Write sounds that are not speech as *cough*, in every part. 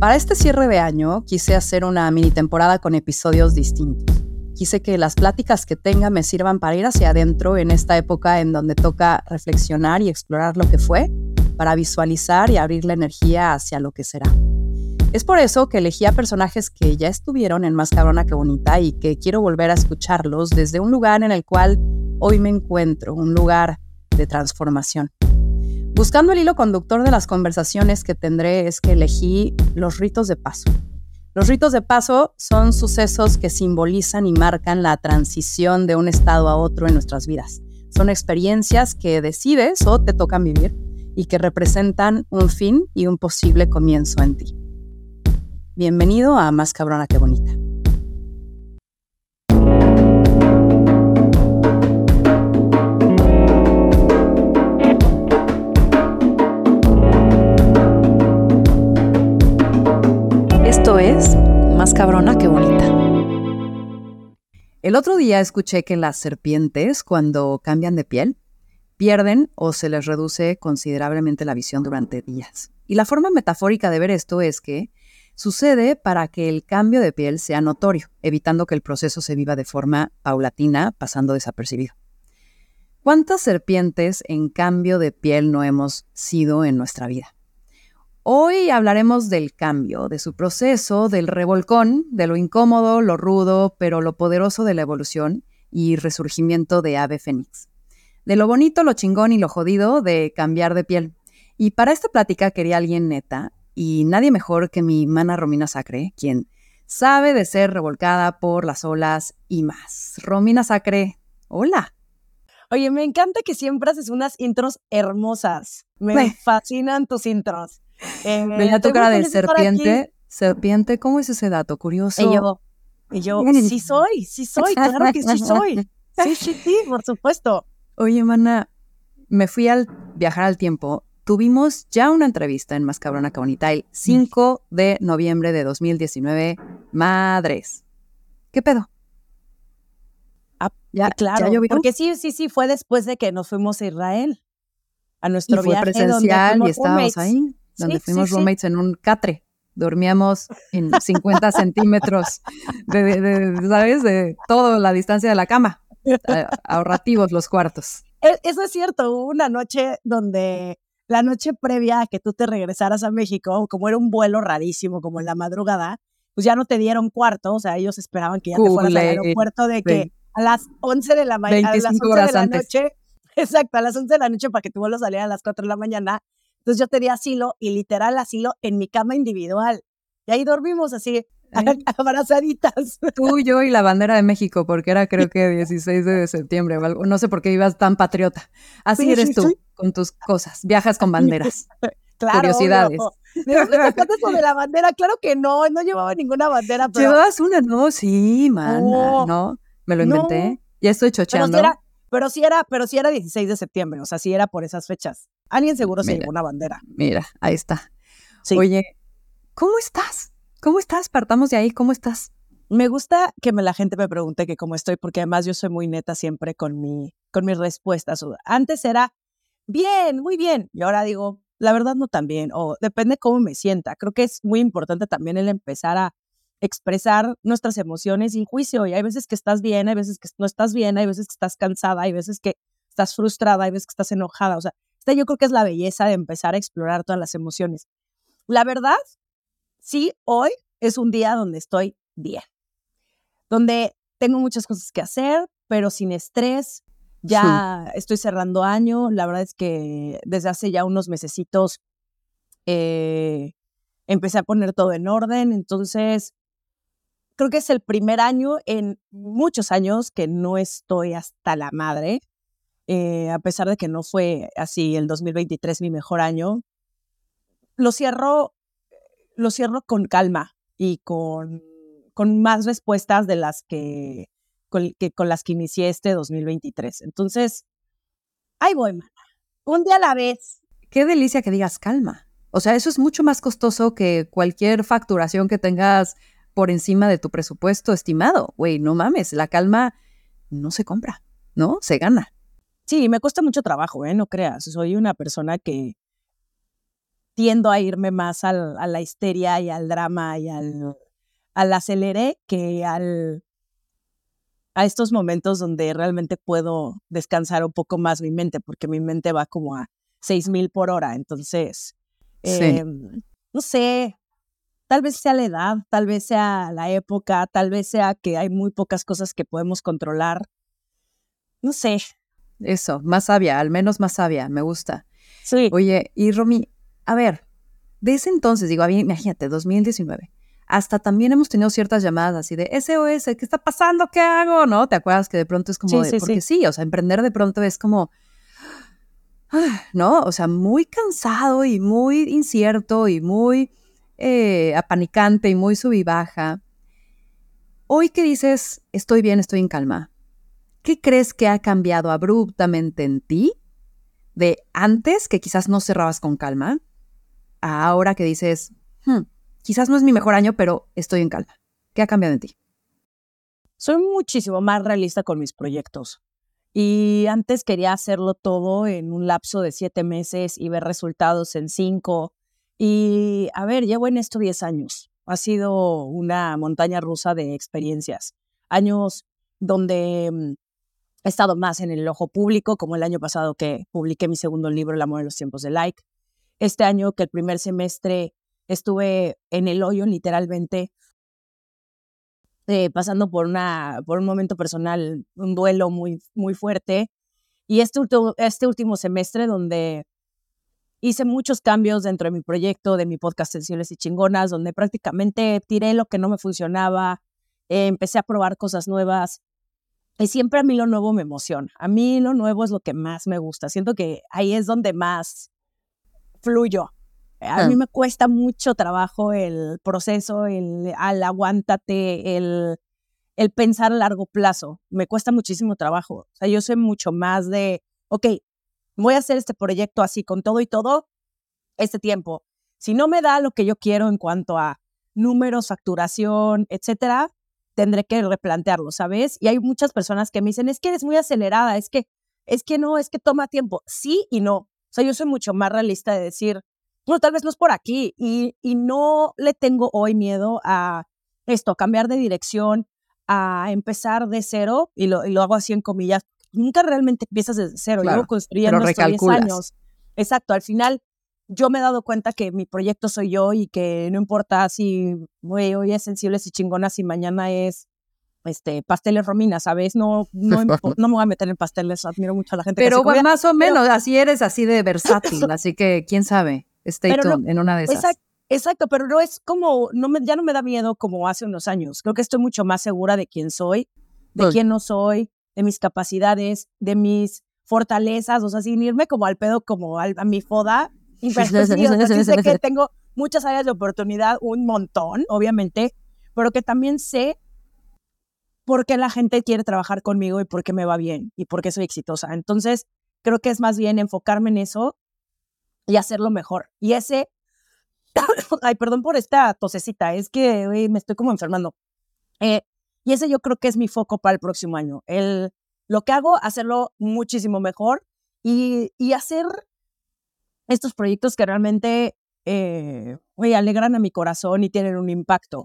Para este cierre de año quise hacer una mini temporada con episodios distintos. Quise que las pláticas que tenga me sirvan para ir hacia adentro en esta época en donde toca reflexionar y explorar lo que fue, para visualizar y abrir la energía hacia lo que será. Es por eso que elegí a personajes que ya estuvieron en Más Cabrona que Bonita y que quiero volver a escucharlos desde un lugar en el cual hoy me encuentro, un lugar de transformación. Buscando el hilo conductor de las conversaciones que tendré es que elegí los ritos de paso. Los ritos de paso son sucesos que simbolizan y marcan la transición de un estado a otro en nuestras vidas. Son experiencias que decides o te tocan vivir y que representan un fin y un posible comienzo en ti. Bienvenido a Más Cabrona que Bonita. Es Más cabrona que bonita. El otro día escuché que las serpientes, cuando cambian de piel, pierden o se les reduce considerablemente la visión durante días. Y la forma metafórica de ver esto es que sucede para que el cambio de piel sea notorio, evitando que el proceso se viva de forma paulatina, pasando desapercibido. ¿Cuántas serpientes en cambio de piel no hemos sido en nuestra vida? Hoy hablaremos del cambio, de su proceso, del revolcón, de lo incómodo, lo rudo, pero lo poderoso de la evolución y resurgimiento de Ave Fénix. De lo bonito, lo chingón y lo jodido de cambiar de piel. Y para esta plática quería alguien neta, y nadie mejor que mi mana Romina Sacre, quien sabe de ser revolcada por las olas y más. Romina Sacre, hola. Oye, me encanta que siempre haces unas intros hermosas. Me fascinan tus intros. Eh, Veía tu cara de serpiente. Serpiente, ¿cómo es ese dato? Curioso. Y yo, y yo, *laughs* sí soy, sí soy, claro que sí soy. *laughs* Sí, sí, sí, por supuesto. Oye, mana, me fui al viajar al tiempo. Tuvimos ya una entrevista en Más Cabrona Bonita el 5 de noviembre de 2019. Madres. ¿Qué pedo? Ah, ya, claro. ¿ya porque sí, sí, sí, fue después de que nos fuimos a Israel. A nuestro y fue presencial y estábamos ahí donde fuimos roommates en un catre. Dormíamos en 50 *laughs* centímetros de, ¿sabes? De toda la distancia de la cama. ahorrativos los cuartos. E, eso es cierto. Hubo una noche donde la noche previa a que tú te regresaras a México, como era un vuelo rarísimo, como en la madrugada, pues ya no te dieron cuarto, o sea, ellos esperaban que ya te fueras al aeropuerto de que a las 11 de la mañana, a las 11 de la noche, *laughs* exacto, a las 11 de la noche para que tu vuelo saliera a las 4 de la mañana, entonces yo tenía asilo y literal asilo en mi cama individual. Y ahí dormimos así, *laughs* abrazaditas. Tú, yo y la bandera de México, porque era creo que 16 de septiembre o algo. No sé por qué ibas tan patriota. Así eres tú, con tus cosas. Viajas con banderas. *laughs* claro, Curiosidades. ¿De dónde eso de la bandera? Claro que no, no llevaba ninguna bandera. Pero... ¿Llevabas una? No, sí, mana, no. Me lo inventé. Ya estoy chocheando. Pero sí, era, pero sí era 16 de septiembre, o sea, sí era por esas fechas. Alguien seguro se llevó una bandera. Mira, ahí está. Oye, ¿cómo estás? ¿Cómo estás? Partamos de ahí, ¿cómo estás? Me gusta que me, la gente me pregunte que cómo estoy, porque además yo soy muy neta siempre con, mi, con mis respuestas. Antes era, bien, muy bien, y ahora digo, la verdad no tan bien, o depende cómo me sienta. Creo que es muy importante también el empezar a expresar nuestras emociones sin juicio, y hay veces que estás bien, hay veces que no estás bien, hay veces que estás cansada, hay veces que estás frustrada, hay veces que estás enojada, o sea, esta yo creo que es la belleza de empezar a explorar todas las emociones. La verdad, sí, hoy es un día donde estoy bien, donde tengo muchas cosas que hacer, pero sin estrés. Ya estoy cerrando año. La verdad es que desde hace ya unos mesecitos eh, empecé a poner todo en orden. Entonces, creo que es el primer año en muchos años que no estoy hasta la madre. Eh, a pesar de que no fue así el 2023 mi mejor año, lo cierro, lo cierro con calma y con, con más respuestas de las que con, las que inicié este 2023. Entonces, ahí voy, mana. Un día a la vez. Qué delicia que digas calma. O sea, eso es mucho más costoso que cualquier facturación que tengas por encima de tu presupuesto estimado. Güey, no mames, la calma no se compra, ¿no? Se gana. Sí, me cuesta mucho trabajo, ¿eh? No creas. Soy una persona que tiendo a irme más al, a la histeria y al drama y al, al aceleré que al, a estos momentos donde realmente puedo descansar un poco más mi mente, porque mi mente va como a 6000 por hora. Entonces, em, no sé, tal vez sea la edad, tal vez sea la época, tal vez sea que hay muy pocas cosas que podemos controlar. No sé. Eso, más sabia, al menos más sabia, me gusta. Sí. Oye, y Romy, a ver, de ese entonces, digo, imagínate, 2019 hasta también hemos tenido ciertas llamadas así de SOS, ¿qué está pasando? ¿Qué hago? ¿No? ¿Te acuerdas que de pronto es como de, porque sí. o sea, emprender de pronto es como, ¿no? O sea, muy cansado y muy incierto y muy eh, apanicante y muy sub y baja. Hoy que dices, estoy bien, estoy en calma, ¿qué crees que ha cambiado abruptamente en ti de antes que quizás no cerrabas con calma a ahora que dices, hmm, quizás no es mi mejor año, pero estoy en calma. ¿Qué ha cambiado en ti? Soy muchísimo más realista con mis proyectos. Y antes quería hacerlo todo en un lapso de siete meses y ver resultados en cinco. Y a ver, llevo en esto diez años. Ha sido una montaña rusa de experiencias. Años donde mm, he estado más en el ojo público, como el año pasado que publiqué mi segundo libro, El amor en los tiempos de like. Este año que el primer semestre estuve en el hoyo literalmente, eh, pasando por, una, por un momento personal, un duelo muy, muy fuerte. Y este, este último semestre donde hice muchos cambios dentro de mi proyecto, de mi podcast Sensibles y Chingonas, donde prácticamente tiré lo que no me funcionaba, empecé a probar cosas nuevas. Y siempre a mí lo nuevo me emociona. A mí lo nuevo es lo que más me gusta. Siento que ahí es donde más fluyo. A mí me cuesta mucho trabajo el proceso, el al aguántate, el, el pensar a largo plazo. Me cuesta muchísimo trabajo. O sea, yo soy mucho más de, ok, voy a hacer este proyecto así con todo y todo este tiempo. Si no me da lo que yo quiero en cuanto a números, facturación, etcétera, tendré que replantearlo, ¿sabes? Y hay muchas personas que me dicen, es que eres muy acelerada, es que, es que no, es que toma tiempo. Sí y no. O sea, yo soy mucho más realista de decir, no, tal vez no es por aquí y, y no le tengo hoy miedo a esto, a cambiar de dirección, a empezar de cero y lo, y lo hago así en comillas. Nunca realmente empiezas de cero, claro, yo construyendo estos 10 años. Exacto, al final yo me he dado cuenta que mi proyecto soy yo y que no importa si hoy es sensibles y chingonas y mañana es este, pasteles Romina, ¿sabes? No, no, *laughs* no, me voy a meter en pasteles, admiro mucho a la gente. Pero que más o menos, así eres así de versátil, así que quién sabe. Stay en una de esas. Exacto, pero no es como, no me, ya no me da miedo como hace unos años. Creo que estoy mucho más segura de quién soy, de quién no soy, de mis capacidades, de mis fortalezas, o sea, sin irme como al pedo, como a mi foda. Y pues, sé que tengo muchas áreas de oportunidad, un montón, obviamente, pero que también sé por qué la gente quiere trabajar conmigo y por qué me va bien y por qué soy exitosa. Entonces, creo que es más bien enfocarme en eso y hacerlo mejor. Y ese, *coughs* ay, perdón por esta tosecita, es que me estoy como enfermando. Eh, y ese yo creo que es mi foco para el próximo año. El, lo que hago, hacerlo muchísimo mejor y, y hacer estos proyectos que realmente eh, alegran a mi corazón y tienen un impacto.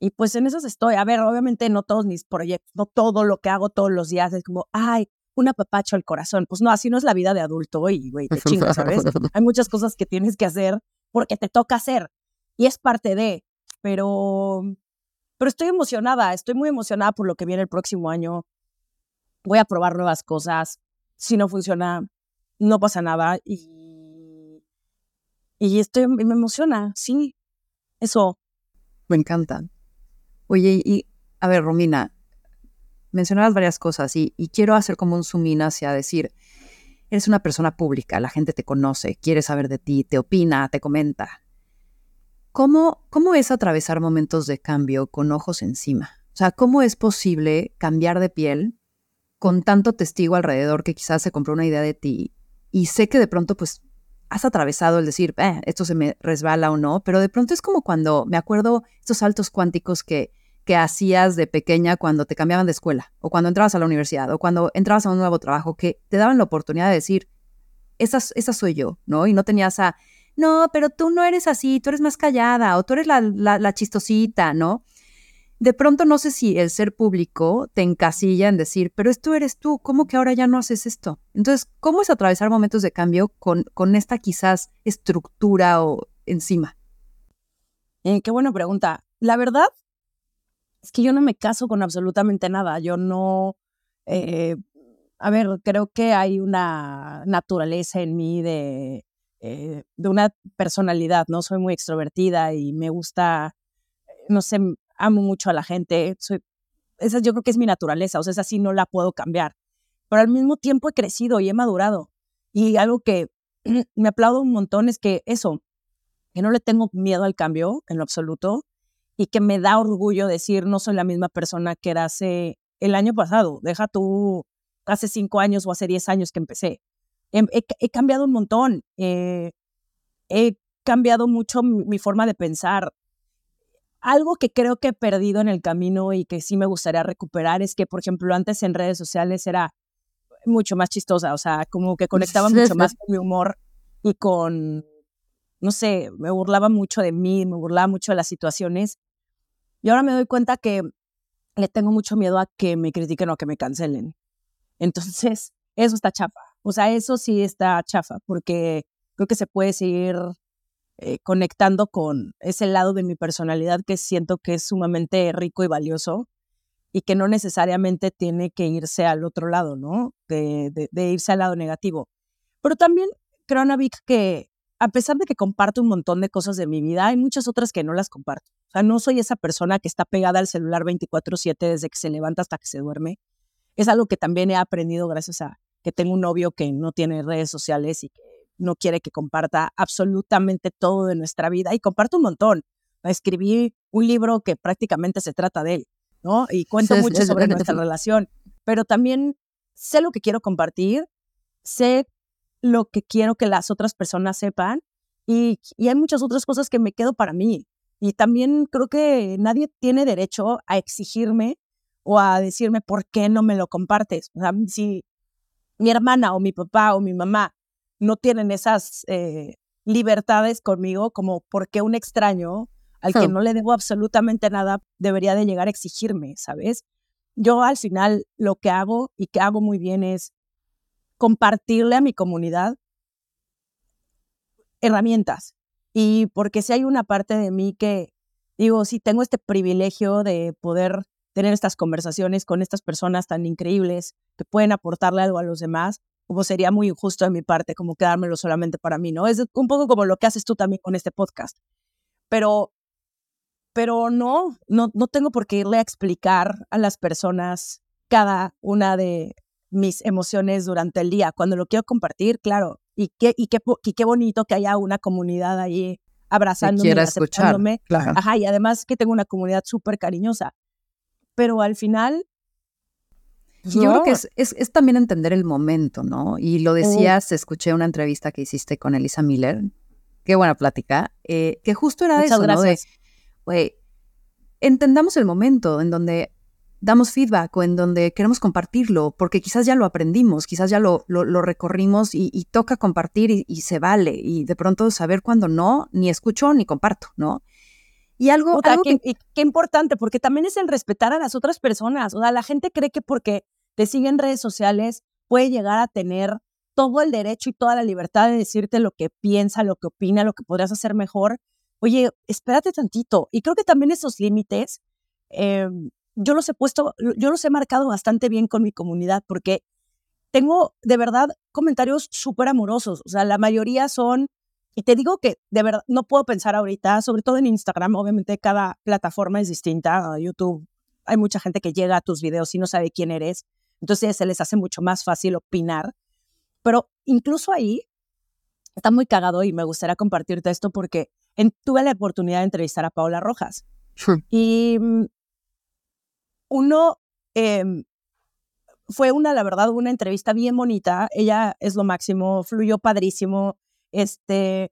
Y pues en esos estoy. A ver, obviamente no todos mis proyectos, no todo lo que hago todos los días es como, ay, un apapacho al corazón. Pues no, así no es la vida de adulto y, güey, te chingas, ¿sabes? *laughs* Hay muchas cosas que tienes que hacer porque te toca hacer y es parte de, pero, pero estoy emocionada, estoy muy emocionada por lo que viene el próximo año. Voy a probar nuevas cosas. Si no funciona, no pasa nada y, y estoy, me emociona, sí, eso. Me encanta. Oye, y a ver, Romina, mencionabas varias cosas y, quiero hacer como un zoom in hacia decir, eres una persona pública, la gente te conoce, quiere saber de ti, te opina, te comenta. ¿Cómo, ¿Cómo es atravesar momentos de cambio con ojos encima? O sea, ¿cómo es posible cambiar de piel con tanto testigo alrededor que quizás se compró una idea de ti y sé que de pronto pues has atravesado el decir, eh, esto se me resbala o no, pero de pronto es como cuando me acuerdo estos saltos cuánticos que que hacías de pequeña cuando te cambiaban de escuela o cuando entrabas a la universidad o cuando entrabas a un nuevo trabajo que te daban la oportunidad de decir, esa, esa soy yo, ¿no? Y no tenías a no, pero tú no eres así, tú eres más callada o tú eres la, la chistosita, ¿no? De pronto no sé si el ser público te encasilla en decir, pero esto eres tú, ¿cómo que ahora ya no haces esto? Entonces, ¿cómo es atravesar momentos de cambio con, con esta quizás estructura o encima? Eh, qué buena pregunta. La verdad es que yo no me caso con absolutamente nada. Yo no, eh, a ver, creo que hay una naturaleza en mí de, eh, de una personalidad, ¿no? Soy muy extrovertida y me gusta, no sé, amo mucho a la gente, soy, esa yo creo que es mi naturaleza, o sea, esa sí no la puedo cambiar. Pero al mismo tiempo he crecido y he madurado. Y algo que *clears throat* me aplaudo un montón es que eso, que no le tengo miedo al cambio en lo absoluto y que me da orgullo decir no soy la misma persona que era hace el año pasado. Deja tú hace cinco años o hace diez años que empecé. He, he, cambiado un montón. Eh, he cambiado mucho mi, forma de pensar algo que creo que he perdido en el camino y que sí me gustaría recuperar es que, por ejemplo, antes en redes sociales era mucho más chistosa, o sea, como que conectaba mucho más con mi humor y con, no sé, me burlaba mucho de mí, me burlaba mucho de las situaciones. Y ahora me doy cuenta que le tengo mucho miedo a que me critiquen o a que me cancelen. Entonces, eso está chafa. O sea, eso sí está chafa, porque creo que se puede seguir eh, conectando con ese lado de mi personalidad que siento que es sumamente rico y valioso y que no necesariamente tiene que irse al otro lado, ¿no? De, irse al lado negativo. Pero también creo, Ana Vic, que a pesar de que comparto un montón de cosas de mi vida, hay muchas otras que no las comparto. O sea, no soy esa persona que está pegada al celular 24/7 desde que se levanta hasta que se duerme. Es algo que también he aprendido gracias a que tengo un novio que no tiene redes sociales y que no quiere que comparta absolutamente todo de nuestra vida y comparto un montón. Escribí un libro que prácticamente se trata de él, ¿no? Y cuento mucho sobre nuestra relación, pero también sé lo que quiero compartir, sé lo que quiero que las otras personas sepan y, y hay muchas otras cosas que me quedo para mí. Y también creo que nadie tiene derecho a exigirme o a decirme por qué no me lo compartes. O sea, si mi hermana o mi papá o mi mamá no tienen esas eh, libertades conmigo, como porque un extraño al que no le debo absolutamente nada debería de llegar a exigirme, ¿sabes? Yo al final lo que hago y que hago muy bien es compartirle a mi comunidad herramientas. Y porque si hay una parte de mí que digo, si tengo este privilegio de poder tener estas conversaciones con estas personas tan increíbles que pueden aportarle algo a los demás, como sería muy injusto de mi parte, como quedármelo solamente para mí, ¿no? Es un poco como lo que haces tú también con este podcast. Pero, pero no, no, no tengo por qué irle a explicar a las personas cada una de mis emociones durante el día. Cuando lo quiero compartir, claro, y qué, y qué, y qué bonito que haya una comunidad ahí abrazándome, y aceptándome. Claro. Ajá, y además que tengo una comunidad súper cariñosa. Pero al final, yo creo que es, es, también entender el momento, ¿no? Y lo decías, escuché una entrevista que hiciste con Elisa Miller, qué buena plática, eh, que justo era eso, ¿no? De, güey, entendamos el momento en donde damos feedback o en donde queremos compartirlo, porque quizás ya lo aprendimos, quizás ya lo, lo, recorrimos y, toca compartir y, se vale, y de pronto saber cuándo no, ni escucho ni comparto, ¿no? Y algo, que, qué importante, porque también es el respetar a las otras personas. O sea, la gente cree que porque te sigue en redes sociales puede llegar a tener todo el derecho y toda la libertad de decirte lo que piensa, lo que opina, lo que podrías hacer mejor. Oye, espérate tantito. Y creo que también esos límites, em, yo los he puesto, yo los he marcado bastante bien con mi comunidad, porque tengo de verdad comentarios súper amorosos. O sea, la mayoría son y te digo que de verdad no puedo pensar ahorita, sobre todo en Instagram, obviamente cada plataforma es distinta. YouTube, hay mucha gente que llega a tus videos y no sabe quién eres, entonces se les hace mucho más fácil opinar. Pero incluso ahí está muy cagado y me gustaría compartirte esto porque tuve la oportunidad de entrevistar a Paula Rojas. Y mm, uno em, fue una, la verdad, una entrevista bien bonita. Ella es lo máximo, fluyó padrísimo este,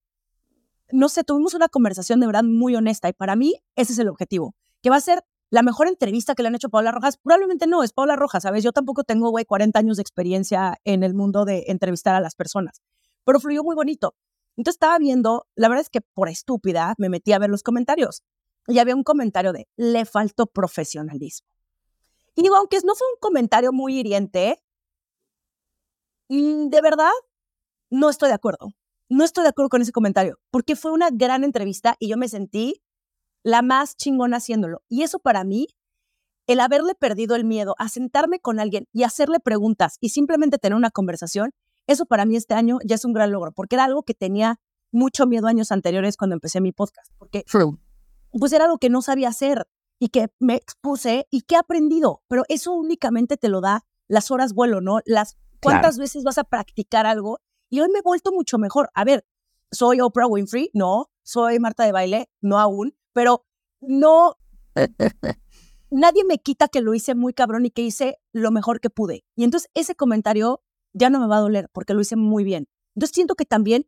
no sé, tuvimos una conversación de verdad muy honesta y para mí ese es el objetivo, que va a ser la mejor entrevista que le han hecho a Paula Rojas. Probablemente no, es Paula Rojas, ¿sabes? Yo tampoco tengo, güey, 40 años de experiencia en el mundo de entrevistar a las personas, pero fluyó muy bonito. Entonces estaba viendo, la verdad es que por estúpida me metí a ver los comentarios y había un comentario de, le faltó profesionalismo. Y digo, aunque no fue un comentario muy hiriente, mm, de verdad, no estoy de acuerdo. No estoy de acuerdo con ese comentario, porque fue una gran entrevista y yo me sentí la más chingona haciéndolo. Y eso para mí, el haberle perdido el miedo a sentarme con alguien y hacerle preguntas y simplemente tener una conversación, eso para mí este año ya es un gran logro, porque era algo que tenía mucho miedo años anteriores cuando empecé mi podcast, porque pues era algo que no sabía hacer y que me expuse y que he aprendido, pero eso únicamente te lo da las horas vuelo, ¿no? Las cuántas veces vas a practicar algo y hoy me he vuelto mucho mejor. A ver, soy Oprah Winfrey, no, soy Marta de baile, no aún, pero no *laughs* nadie me quita que lo hice muy cabrón y que hice lo mejor que pude. Y entonces ese comentario ya no me va a doler porque lo hice muy bien. Entonces siento que también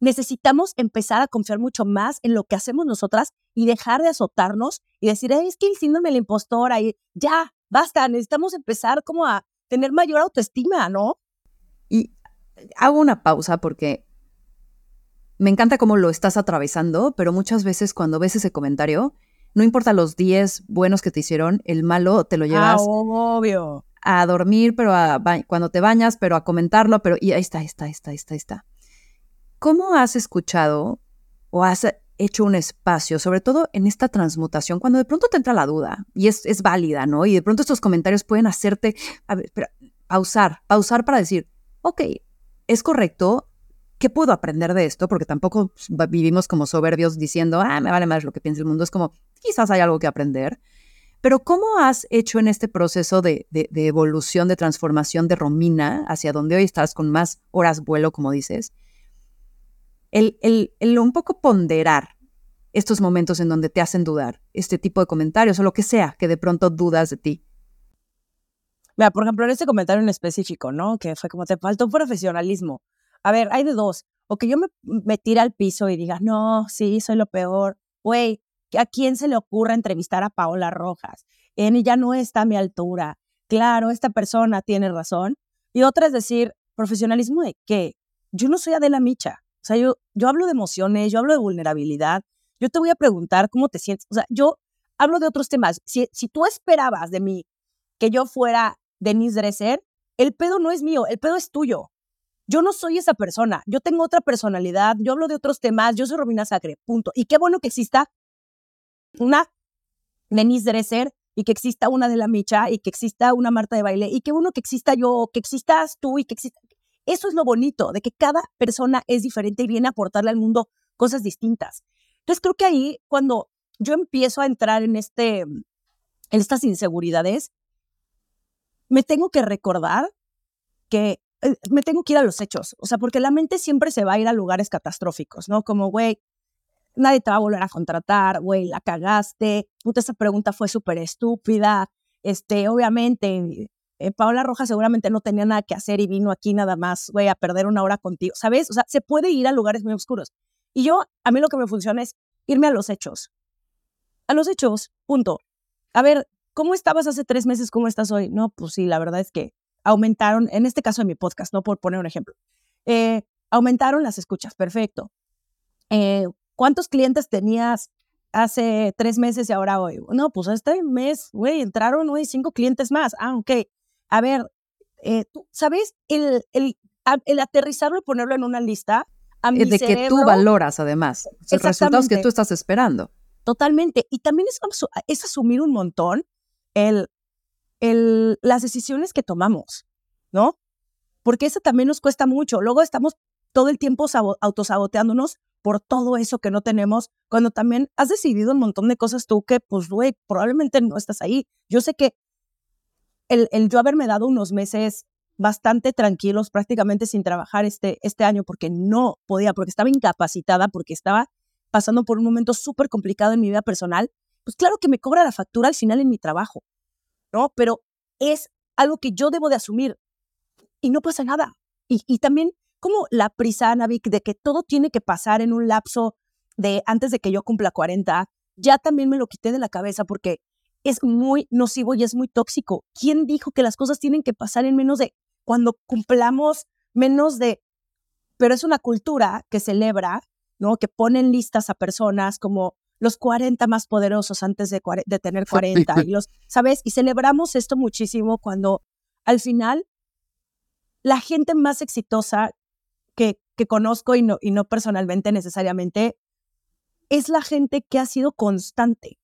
necesitamos empezar a confiar mucho más en lo que hacemos nosotras y dejar de azotarnos y decir, es que el síndrome de la impostora y ya, basta, necesitamos empezar como a tener mayor autoestima, ¿no? Y hago una pausa porque me encanta cómo lo estás atravesando, pero muchas veces cuando ves ese comentario, no importa los 10 buenos que te hicieron, el malo te lo ah, llevas. obvio. A dormir, pero a cuando te bañas, pero a comentarlo, pero y ahí está, ahí está, ahí está, ahí está, ahí está. ¿Cómo has escuchado o has hecho un espacio, sobre todo en esta transmutación, cuando de pronto te entra la duda y es, es válida, ¿no? Y de pronto estos comentarios pueden hacerte, a ver, pausar, pausar para decir, ok, es correcto, ¿qué puedo aprender de esto? Porque tampoco vivimos como soberbios diciendo, ah, me vale más lo que piensa el mundo. Es como, quizás hay algo que aprender. Pero ¿cómo has hecho en este proceso de, de, evolución, de transformación de Romina hacia donde hoy estás con más horas vuelo, como dices? el, el, un poco ponderar estos momentos en donde te hacen dudar, este tipo de comentarios o lo que sea que de pronto dudas de ti. Mira, por ejemplo, en este comentario en específico, ¿no? Que fue como te faltó profesionalismo. A ver, hay de dos. O que yo me, me tire al piso y diga, no, sí, soy lo peor. Güey, ¿a quién se le ocurre entrevistar a Paola Rojas? En ya no está a mi altura. Claro, esta persona tiene razón. Y otra es decir, profesionalismo de qué? Yo no soy Adela Micha. O sea, yo, yo hablo de emociones, yo hablo de vulnerabilidad, yo te voy a preguntar cómo te sientes. O sea, yo hablo de otros temas. Si, si tú esperabas de mí que yo fuera Denise Dresser, el pedo no es mío, el pedo es tuyo. Yo no soy esa persona, yo tengo otra personalidad, yo hablo de otros temas, yo soy Romina Sacre, punto. Y qué bueno que exista una Denise Dresser y que exista una de la Micha y que exista una Marta de baile y qué bueno que exista yo, que existas tú y que exista eso es lo bonito, de que cada persona es diferente y viene a aportarle al mundo cosas distintas. Entonces creo que ahí, cuando yo empiezo a entrar en, este, en estas inseguridades, me tengo que recordar que eh, me tengo que ir a los hechos, o sea, porque la mente siempre se va a ir a lugares catastróficos, ¿no? Como, güey, nadie te va a volver a contratar, güey, la cagaste, puta, esa pregunta fue súper estúpida, este, obviamente, eh, Paola Rojas seguramente no tenía nada que hacer y vino aquí nada más, güey, a perder una hora contigo, ¿sabes? O sea, se puede ir a lugares muy oscuros. Y yo, a mí lo que me funciona es irme a los hechos. A los hechos, punto. A ver, ¿cómo estabas hace tres meses? ¿Cómo estás hoy? No, pues sí, la verdad es que aumentaron, en este caso en mi podcast, no por poner un ejemplo, eh, aumentaron las escuchas, perfecto. Eh, ¿Cuántos clientes tenías hace tres meses y ahora hoy? No, pues este mes, güey, entraron hoy cinco clientes más. Ah, ok a ver, eh, ¿sabes? El, el, el, aterrizarlo y ponerlo en una lista. A mi de que tú valoras, además, los resultados que tú estás esperando. Totalmente. Y también es, es asumir un montón el, el, las decisiones que tomamos, ¿no? Porque eso también nos cuesta mucho. Luego estamos todo el tiempo autosaboteándonos por todo eso que no tenemos, cuando también has decidido un montón de cosas tú que, pues, güey, probablemente no estás ahí. Yo sé que el, yo haberme dado unos meses bastante tranquilos, prácticamente sin trabajar este, este año, porque no podía, porque estaba incapacitada, porque estaba pasando por un momento súper complicado en mi vida personal, pues claro que me cobra la factura al final en mi trabajo, ¿no? Pero es algo que yo debo de asumir y no pasa nada. Y, también como la prisa, Navik, de que todo tiene que pasar en un lapso de antes de que yo cumpla 40, ya también me lo quité de la cabeza porque es muy nocivo y es muy tóxico. ¿Quién dijo que las cosas tienen que pasar en menos de cuando cumplamos menos de pero es una cultura que celebra, ¿no? Que ponen listas a personas como los 40 más poderosos antes de, de tener 40 *laughs* y los, ¿sabes? Y celebramos esto muchísimo cuando al final la gente más exitosa que, que conozco y no, y no personalmente necesariamente es la gente que ha sido constante,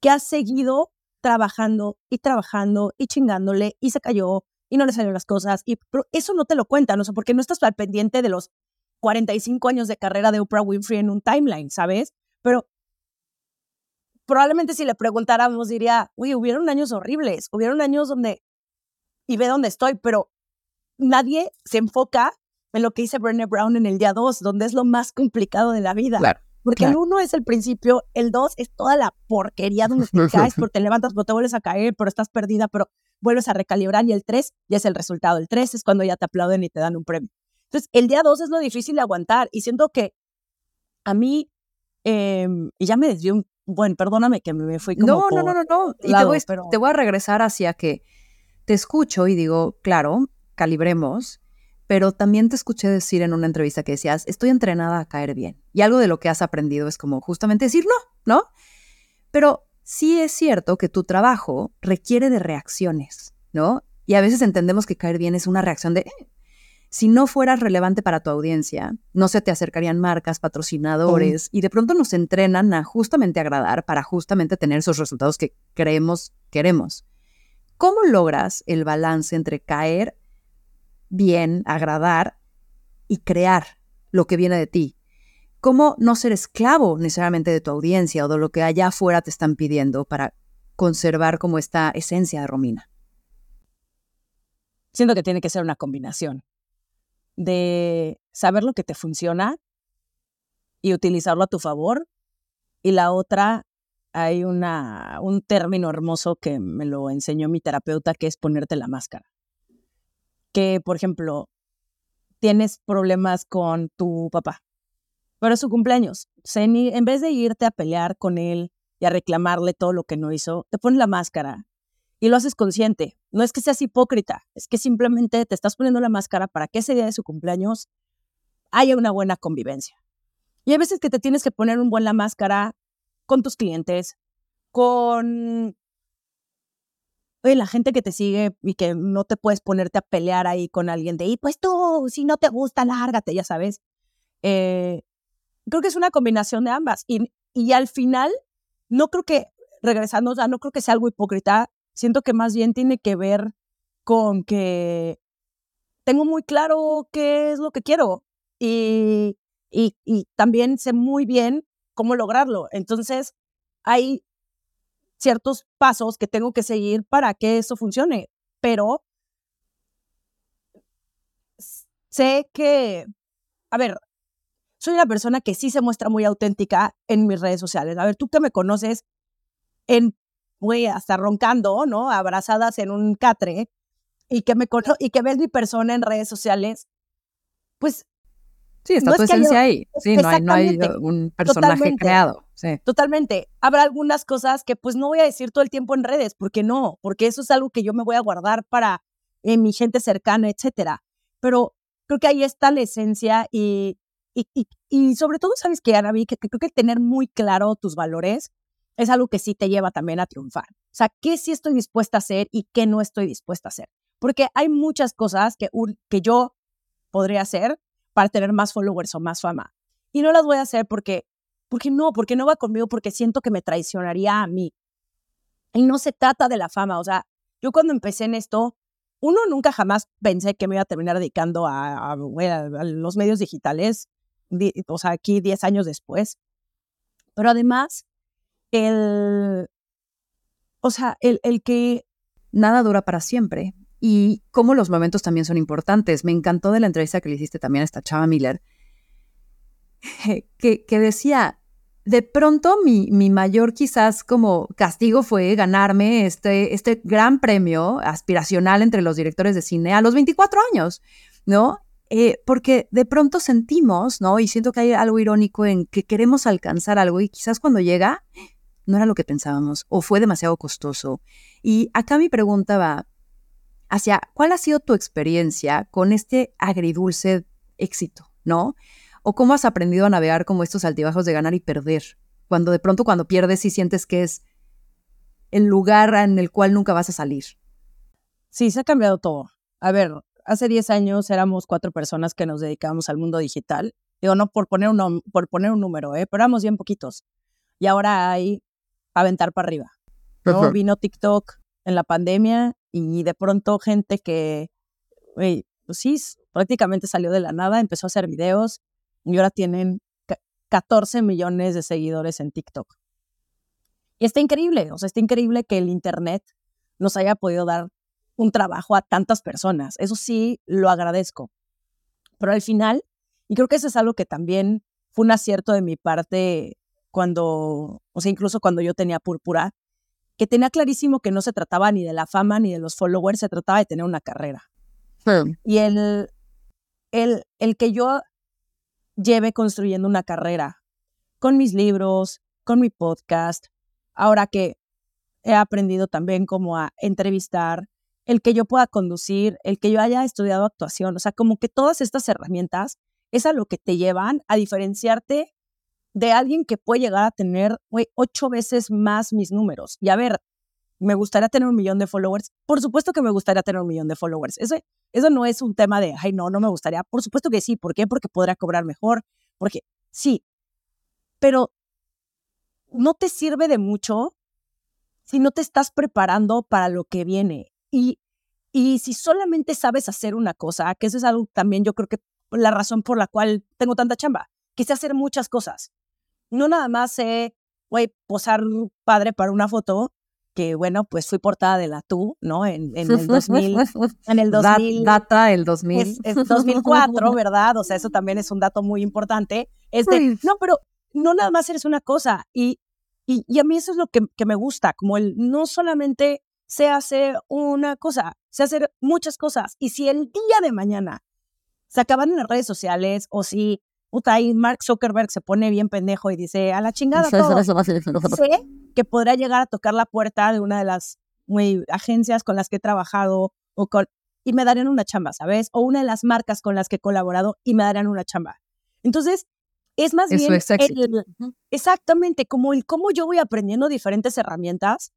que ha seguido trabajando y trabajando y chingándole y se cayó y no le salieron las cosas. Y eso no te lo cuentan, o sea, porque no estás al pendiente de los 45 años de carrera de Oprah Winfrey en un timeline, ¿sabes? Pero probablemente si le preguntáramos diría, uy, hubieron años horribles, hubieron años donde, y ve dónde estoy, pero nadie se enfoca en lo que dice Brené Brown en el día 2, donde es lo más complicado de la vida. Claro. Porque el uno es el principio, el dos es toda la porquería donde te *laughs* caes, pero te levantas, pero te vuelves a caer, pero estás perdida, pero vuelves a recalibrar y el tres ya es el resultado. El tres es cuando ya te aplauden y te dan un premio. Entonces, el día dos es lo difícil de aguantar y siento que a mí, em, y ya me desvió un, bueno, perdóname que me fui como No, no, no, no, no. Y te, voy, pero... te voy a regresar hacia que te escucho y digo, claro, calibremos, pero también te escuché decir en una entrevista que decías, estoy entrenada a caer bien. Y algo de lo que has aprendido es como justamente decir no, ¿no? Pero sí es cierto que tu trabajo requiere de reacciones, ¿no? Y a veces entendemos que caer bien es una reacción de, eh, si no fueras relevante para tu audiencia, no se te acercarían marcas, patrocinadores, y de pronto nos entrenan a justamente agradar para justamente tener esos resultados que creemos queremos. ¿Cómo logras el balance entre caer bien, agradar y crear lo que viene de ti. ¿Cómo no ser esclavo necesariamente de tu audiencia o de lo que allá afuera te están pidiendo para conservar como esta esencia de Romina? Siento que tiene que ser una combinación de saber lo que te funciona y utilizarlo a tu favor. Y la otra, hay una, un término hermoso que me lo enseñó mi terapeuta, que es ponerte la máscara que, por ejemplo, tienes problemas con tu papá, pero es su cumpleaños. En vez de irte a pelear con él y a reclamarle todo lo que no hizo, te pones la máscara y lo haces consciente. No es que seas hipócrita, es que simplemente te estás poniendo la máscara para que ese día de su cumpleaños haya una buena convivencia. Y hay veces que te tienes que poner un buen la máscara con tus clientes, con oye, la gente que te sigue y que no te puedes ponerte a pelear ahí con alguien de, y pues tú, si no te gusta, lárgate, ya sabes. Eh, creo que es una combinación de ambas. Y, y al final, no creo que, regresando, o no creo que sea algo hipócrita, siento que más bien tiene que ver con que tengo muy claro qué es lo que quiero y, y, y también sé muy bien cómo lograrlo. Entonces, hay ciertos pasos que tengo que seguir para que eso funcione, pero sé que, a ver, soy una persona que sí se muestra muy auténtica en mis redes sociales. A ver, tú que me conoces en, voy hasta roncando, ¿no? Abrazadas en un catre y que me y que ves mi persona en redes sociales, pues Sí, está tu esencia ahí. Sí, no hay, no hay, un personaje creado. Totalmente. Habrá algunas cosas que pues no voy a decir todo el tiempo en redes, porque no, porque eso es algo que yo me voy a guardar para eh, mi gente cercana, etcétera. Pero creo que ahí está la esencia y, y, y, sobre todo, ¿sabes qué, Ana? Que, que creo que tener muy claro tus valores es algo que sí te lleva también a triunfar. O sea, ¿qué sí estoy dispuesta a hacer y qué no estoy dispuesta a hacer? Porque hay muchas cosas que, que yo podría hacer para tener más followers o más fama. Y no las voy a hacer porque, porque no, porque no va conmigo, porque siento que me traicionaría a mí. Y no se trata de la fama, o sea, yo cuando empecé en esto, uno nunca jamás pensé que me iba a terminar dedicando a, los medios digitales, o sea, aquí 10 años después. Pero además, el, o sea, el, el que nada dura para siempre y cómo los momentos también son importantes. Me encantó de la entrevista que le hiciste también a esta chava Miller, *laughs* que, que decía, de pronto mi, mi, mayor quizás como castigo fue ganarme este, este gran premio aspiracional entre los directores de cine a los 24 años, ¿no? Eh, porque de pronto sentimos, ¿no? Y siento que hay algo irónico en que queremos alcanzar algo y quizás cuando llega no era lo que pensábamos o fue demasiado costoso. Y acá mi pregunta va, hacia cuál ha sido tu experiencia con este agridulce éxito, ¿no? ¿O cómo has aprendido a navegar como estos altibajos de ganar y perder? Cuando de pronto cuando pierdes sí sientes que es el lugar en el cual nunca vas a salir. Sí, se ha cambiado todo. A ver, hace 10 años éramos cuatro personas que nos dedicábamos al mundo digital. Digo, no por poner un, por poner un número, ¿eh? pero éramos bien poquitos. Y ahora hay aventar para arriba. ¿no? Vino TikTok en la pandemia y de pronto gente que, pues sí, prácticamente salió de la nada, empezó a hacer videos y ahora tienen 14 millones de seguidores en TikTok. Y está increíble, o sea, está increíble que el Internet nos haya podido dar un trabajo a tantas personas. Eso sí, lo agradezco. Pero al final, y creo que eso es algo que también fue un acierto de mi parte cuando, o sea, incluso cuando yo tenía púrpura, que tenía clarísimo que no se trataba ni de la fama ni de los followers, se trataba de tener una carrera. Y el, el, el que yo lleve construyendo una carrera con mis libros, con mi podcast, ahora que he aprendido también como a entrevistar, el que yo pueda conducir, el que yo haya estudiado actuación, o sea, como que todas estas herramientas es a lo que te llevan a diferenciarte de alguien que puede llegar a tener ocho veces más mis números. Y a ver, me gustaría tener un millón de followers. Por supuesto que me gustaría tener un millón de followers. Eso, eso no es un tema de, ay, no, no me gustaría. Por supuesto que sí. ¿Por qué? Porque podría cobrar mejor. Porque sí. Pero no te sirve de mucho si no te estás preparando para lo que viene. Y, y si solamente sabes hacer una cosa, que eso es algo también yo creo que la razón por la cual tengo tanta chamba, que sé hacer muchas cosas no nada más sé, güey, posar padre para una foto, que bueno, pues fui portada de la tú, ¿no? En, en el 2000. en el 2000. Data el 2000. Es, 2004, *laughs* ¿verdad? O sea, eso también es un dato muy importante. Este, no, pero no nada más eres una cosa. Y, y, y a mí eso es lo que, que, me gusta, como el no solamente sé hacer una cosa, sé hacer muchas cosas. Y si el día de mañana se acaban en las redes sociales o si puta, ahí Mark Zuckerberg se pone bien pendejo y dice, a la chingada todo. sé que podrá llegar a tocar la puerta de una de las muy, agencias con las que he trabajado o con, y me darían una chamba, ¿sabes? O una de las marcas con las que he colaborado y me darían una chamba. Entonces, es más bien exactamente como el cómo yo voy aprendiendo diferentes herramientas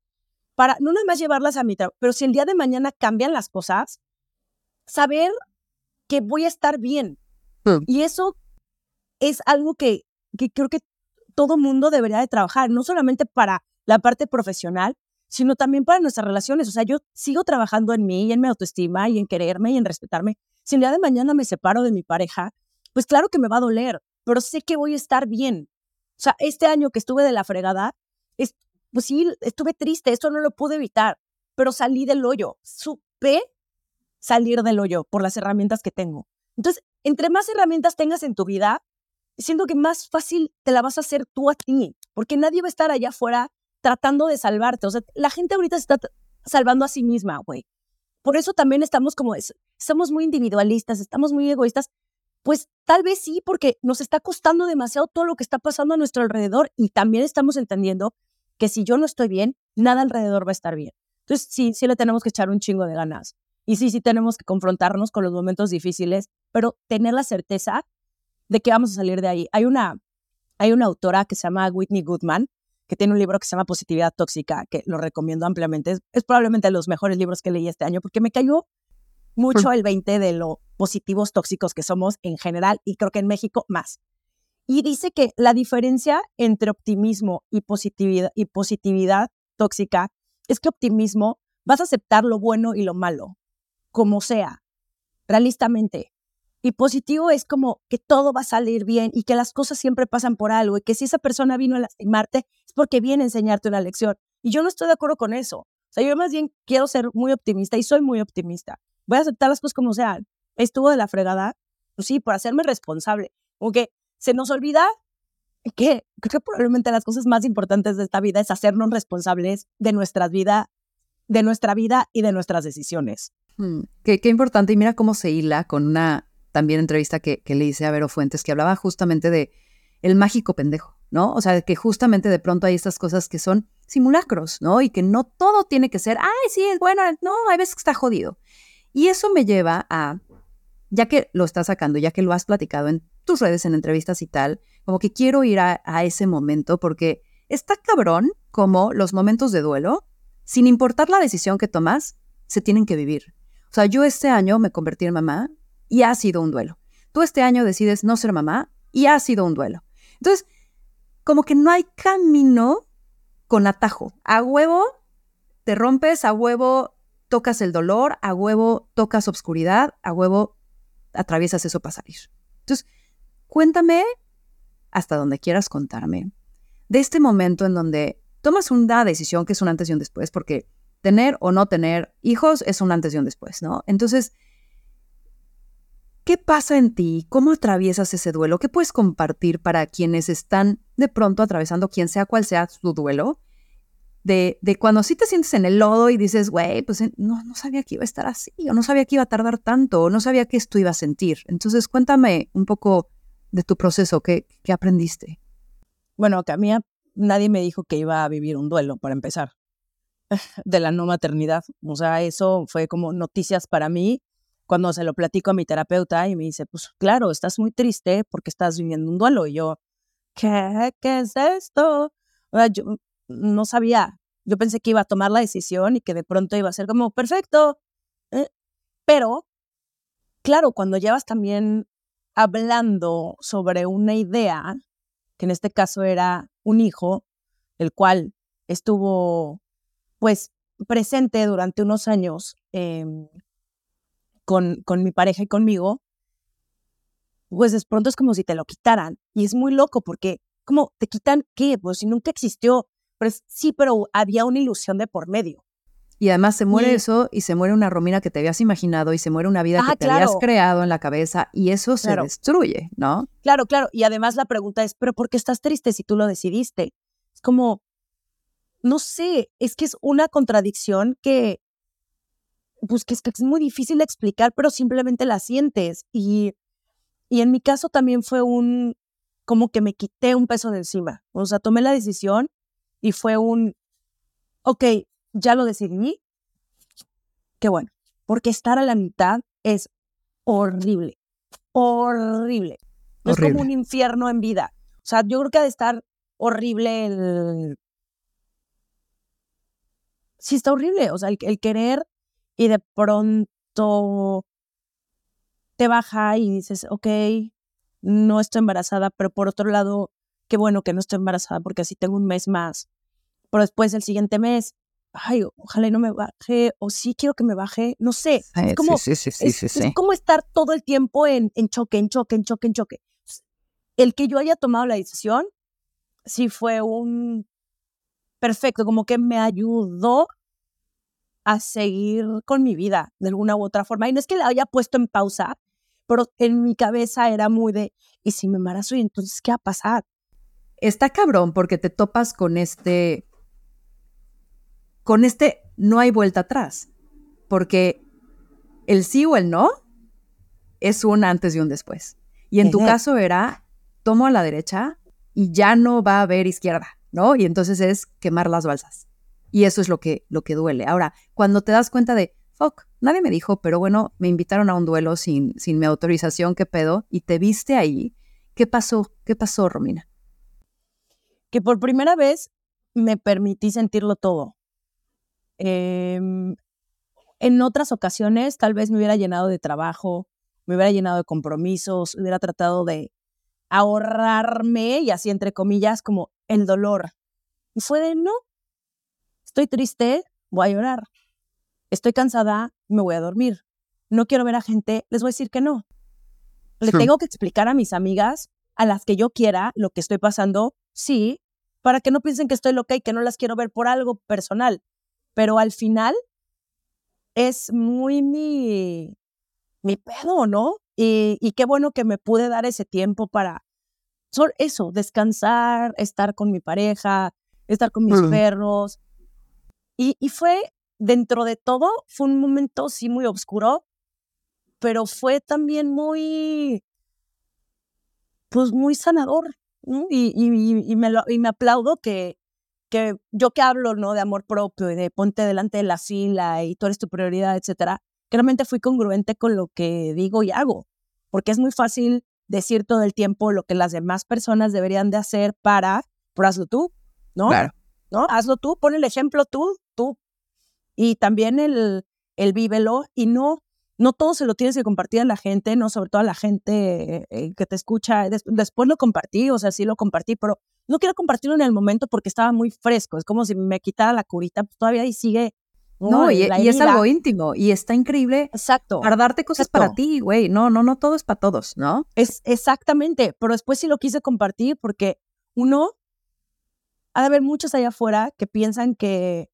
para no nada más llevarlas a mi trabajo, pero si el día de mañana cambian las cosas, saber que voy a estar bien. Y eso es algo que, que creo que todo mundo debería de trabajar, no solamente para la parte profesional, sino también para nuestras relaciones. O sea, yo sigo trabajando en mí y en mi autoestima y en quererme y en respetarme. Si el día de mañana me separo de mi pareja, pues claro que me va a doler, pero sé que voy a estar bien. O sea, este año que estuve de la fregada, es, pues sí, estuve triste, esto no lo pude evitar, pero salí del hoyo, supe salir del hoyo por las herramientas que tengo. Entonces, entre más herramientas tengas en tu vida, siento que más fácil te la vas a hacer tú a ti, porque nadie va a estar allá afuera tratando de salvarte. O sea, la gente ahorita se está salvando a sí misma, güey. Por eso también estamos como, estamos muy individualistas, estamos muy egoístas. Pues tal vez sí, porque nos está costando demasiado todo lo que está pasando a nuestro alrededor y también estamos entendiendo que si yo no estoy bien, nada alrededor va a estar bien. Entonces, sí, sí le tenemos que echar un chingo de ganas. Y sí, sí tenemos que confrontarnos con los momentos difíciles, pero tener la certeza de que vamos a salir de ahí. Hay una, hay una autora que se llama Whitney Goodman, que tiene un libro que se llama Positividad Tóxica, que lo recomiendo ampliamente. Es, probablemente de los mejores libros que leí este año, porque me cayó mucho el 20 de lo positivos tóxicos que somos en general y creo que en México más. Y dice que la diferencia entre optimismo y positividad, y positividad tóxica es que optimismo vas a aceptar lo bueno y lo malo, como sea, realistamente. Y positivo es como que todo va a salir bien y que las cosas siempre pasan por algo y que si esa persona vino a lastimarte es porque viene a enseñarte una lección. Y yo no estoy de acuerdo con eso. O sea, yo más bien quiero ser muy optimista y soy muy optimista. Voy a aceptar las cosas como sean. Estuvo de la fregada, pues sí, por hacerme responsable. Aunque se nos olvida que creo que probablemente las cosas más importantes de esta vida es hacernos responsables de nuestra vida, de nuestra vida y de nuestras decisiones. Hmm, qué, qué importante. Y mira cómo se hila con una también entrevista que, le hice a Vero Fuentes, que hablaba justamente de el mágico pendejo, ¿no? O sea, que justamente de pronto hay estas cosas que son simulacros, ¿no? Y que no todo tiene que ser, ay, sí, es bueno, no, hay veces que está jodido. Y eso me lleva a, ya que lo estás sacando, ya que lo has platicado en tus redes en entrevistas y tal, como que quiero ir a, a ese momento porque está cabrón como los momentos de duelo, sin importar la decisión que tomas, se tienen que vivir. O sea, yo este año me convertí en mamá y ha sido un duelo. Tú este año decides no ser mamá y ha sido un duelo. Entonces, como que no hay camino con atajo. A huevo te rompes, a huevo tocas el dolor, a huevo tocas obscuridad, a huevo atraviesas eso para salir. Entonces, cuéntame hasta donde quieras contarme de este momento en donde tomas una decisión que es un antes y un después, porque tener o no tener hijos es un antes y un después, ¿no? Entonces, ¿qué pasa en ti? ¿Cómo atraviesas ese duelo? ¿Qué puedes compartir para quienes están de pronto atravesando, quien sea cual sea su duelo? De, de cuando sí te sientes en el lodo y dices, güey, pues eh, no, no sabía que iba a estar así, o no sabía que iba a tardar tanto, o no sabía que esto iba a sentir. Entonces, cuéntame un poco de tu proceso, ¿qué, qué aprendiste? Bueno, que a mí nadie me dijo que iba a vivir un duelo, para empezar, *laughs* de la no maternidad. O sea, eso fue como noticias para mí cuando se lo platico a mi terapeuta y me dice, pues claro, estás muy triste porque estás viviendo un duelo. Y yo, ¿qué? ¿Qué es esto? O sea, yo no sabía. Yo pensé que iba a tomar la decisión y que de pronto iba a ser como, perfecto. Eh, pero, claro, cuando llevas también hablando sobre una idea, que en este caso era un hijo, el cual estuvo pues presente durante unos años em, con, con mi pareja y conmigo, pues de pronto es como si te lo quitaran. Y es muy loco porque, como, ¿te quitan qué? Pues si nunca existió. Pues sí, pero había una ilusión de por medio. Y además se muere eso y se muere una Romina que te habías imaginado y se muere una vida que te habías creado en la cabeza y eso se destruye, ¿no? Claro, claro. Y además la pregunta es, ¿pero por qué estás triste si tú lo decidiste? Es como, no sé, es que es una contradicción que, pues que es, que es muy difícil de explicar, pero simplemente la sientes. Y, y en mi caso también fue un, como que me quité un peso de encima. O sea, tomé la decisión y fue un, ok, ya lo decidí, qué bueno, porque estar a la mitad es horrible, horrible. Es como un infierno en vida. O sea, yo creo que ha de estar horrible el... Sí, está horrible. O sea, el, el querer y de pronto te baja y dices, ok, no estoy embarazada, pero por otro lado, qué bueno que no estoy embarazada porque así tengo un mes más. Pero después el siguiente mes ay, ojalá no me baje, o sí quiero que me baje, no sé. Es como, es, como estar todo el tiempo en, en choque, en choque, en choque, en choque. El que yo haya tomado la decisión, sí fue un perfecto, como que me ayudó a seguir con mi vida de alguna u otra forma. Y no es que la haya puesto en pausa, pero en mi cabeza era muy de, ¿y si me embarazo y entonces qué va a pasar? Está cabrón porque te topas con este con este no hay vuelta atrás, porque el sí o el no es un antes y un después. Y en tu caso era, tomo a la derecha y ya no va a haber izquierda, ¿no? Y entonces es quemar las balsas. Y eso es lo que, lo que duele. Ahora, cuando te das cuenta de, fuck, nadie me dijo, pero bueno, me invitaron a un duelo sin, sin mi autorización, ¿qué pedo? Y te viste ahí, ¿qué pasó? ¿Qué pasó, Romina? Que por primera vez me permití sentirlo todo. Em, en otras ocasiones tal vez me hubiera llenado de trabajo, me hubiera llenado de compromisos, hubiera tratado de ahorrarme y así entre comillas como el dolor. Y fue de no, estoy triste, voy a llorar. Estoy cansada, me voy a dormir. No quiero ver a gente, les voy a decir que no. Le tengo que explicar a mis amigas, a las que yo quiera, lo que estoy pasando, sí, para que no piensen que estoy loca y que no las quiero ver por algo personal pero al final es muy mi, mi pedo, ¿no? Y, y, qué bueno que me pude dar ese tiempo para eso, descansar, estar con mi pareja, estar con mis perros. Y, y fue, dentro de todo, fue un momento sí muy oscuro, pero fue también muy, pues muy sanador. Y, y, y, me lo, y me aplaudo que, que yo que hablo, ¿no? De amor propio y de ponte delante de la fila y tú eres tu prioridad, etcétera, realmente fui congruente con lo que digo y hago, porque es muy fácil decir todo el tiempo lo que las demás personas deberían de hacer para, pero hazlo tú, ¿no? Claro. ¿No? Hazlo tú, pon el ejemplo tú. Y también el, el vívelo y no, no todo se lo tienes que compartir a la gente, no sobre todo a la gente eh, que te escucha. después lo compartí, o sea, sí lo compartí, pero no quiero compartirlo en el momento porque estaba muy fresco. Es como si me quitara la curita, pues todavía ahí sigue. No, y, es algo íntimo y está increíble. Exacto. Para darte cosas para ti, güey. No, no, no todo es para todos, ¿no? Es exactamente, pero después sí lo quise compartir porque uno, ha de haber muchos allá afuera que piensan que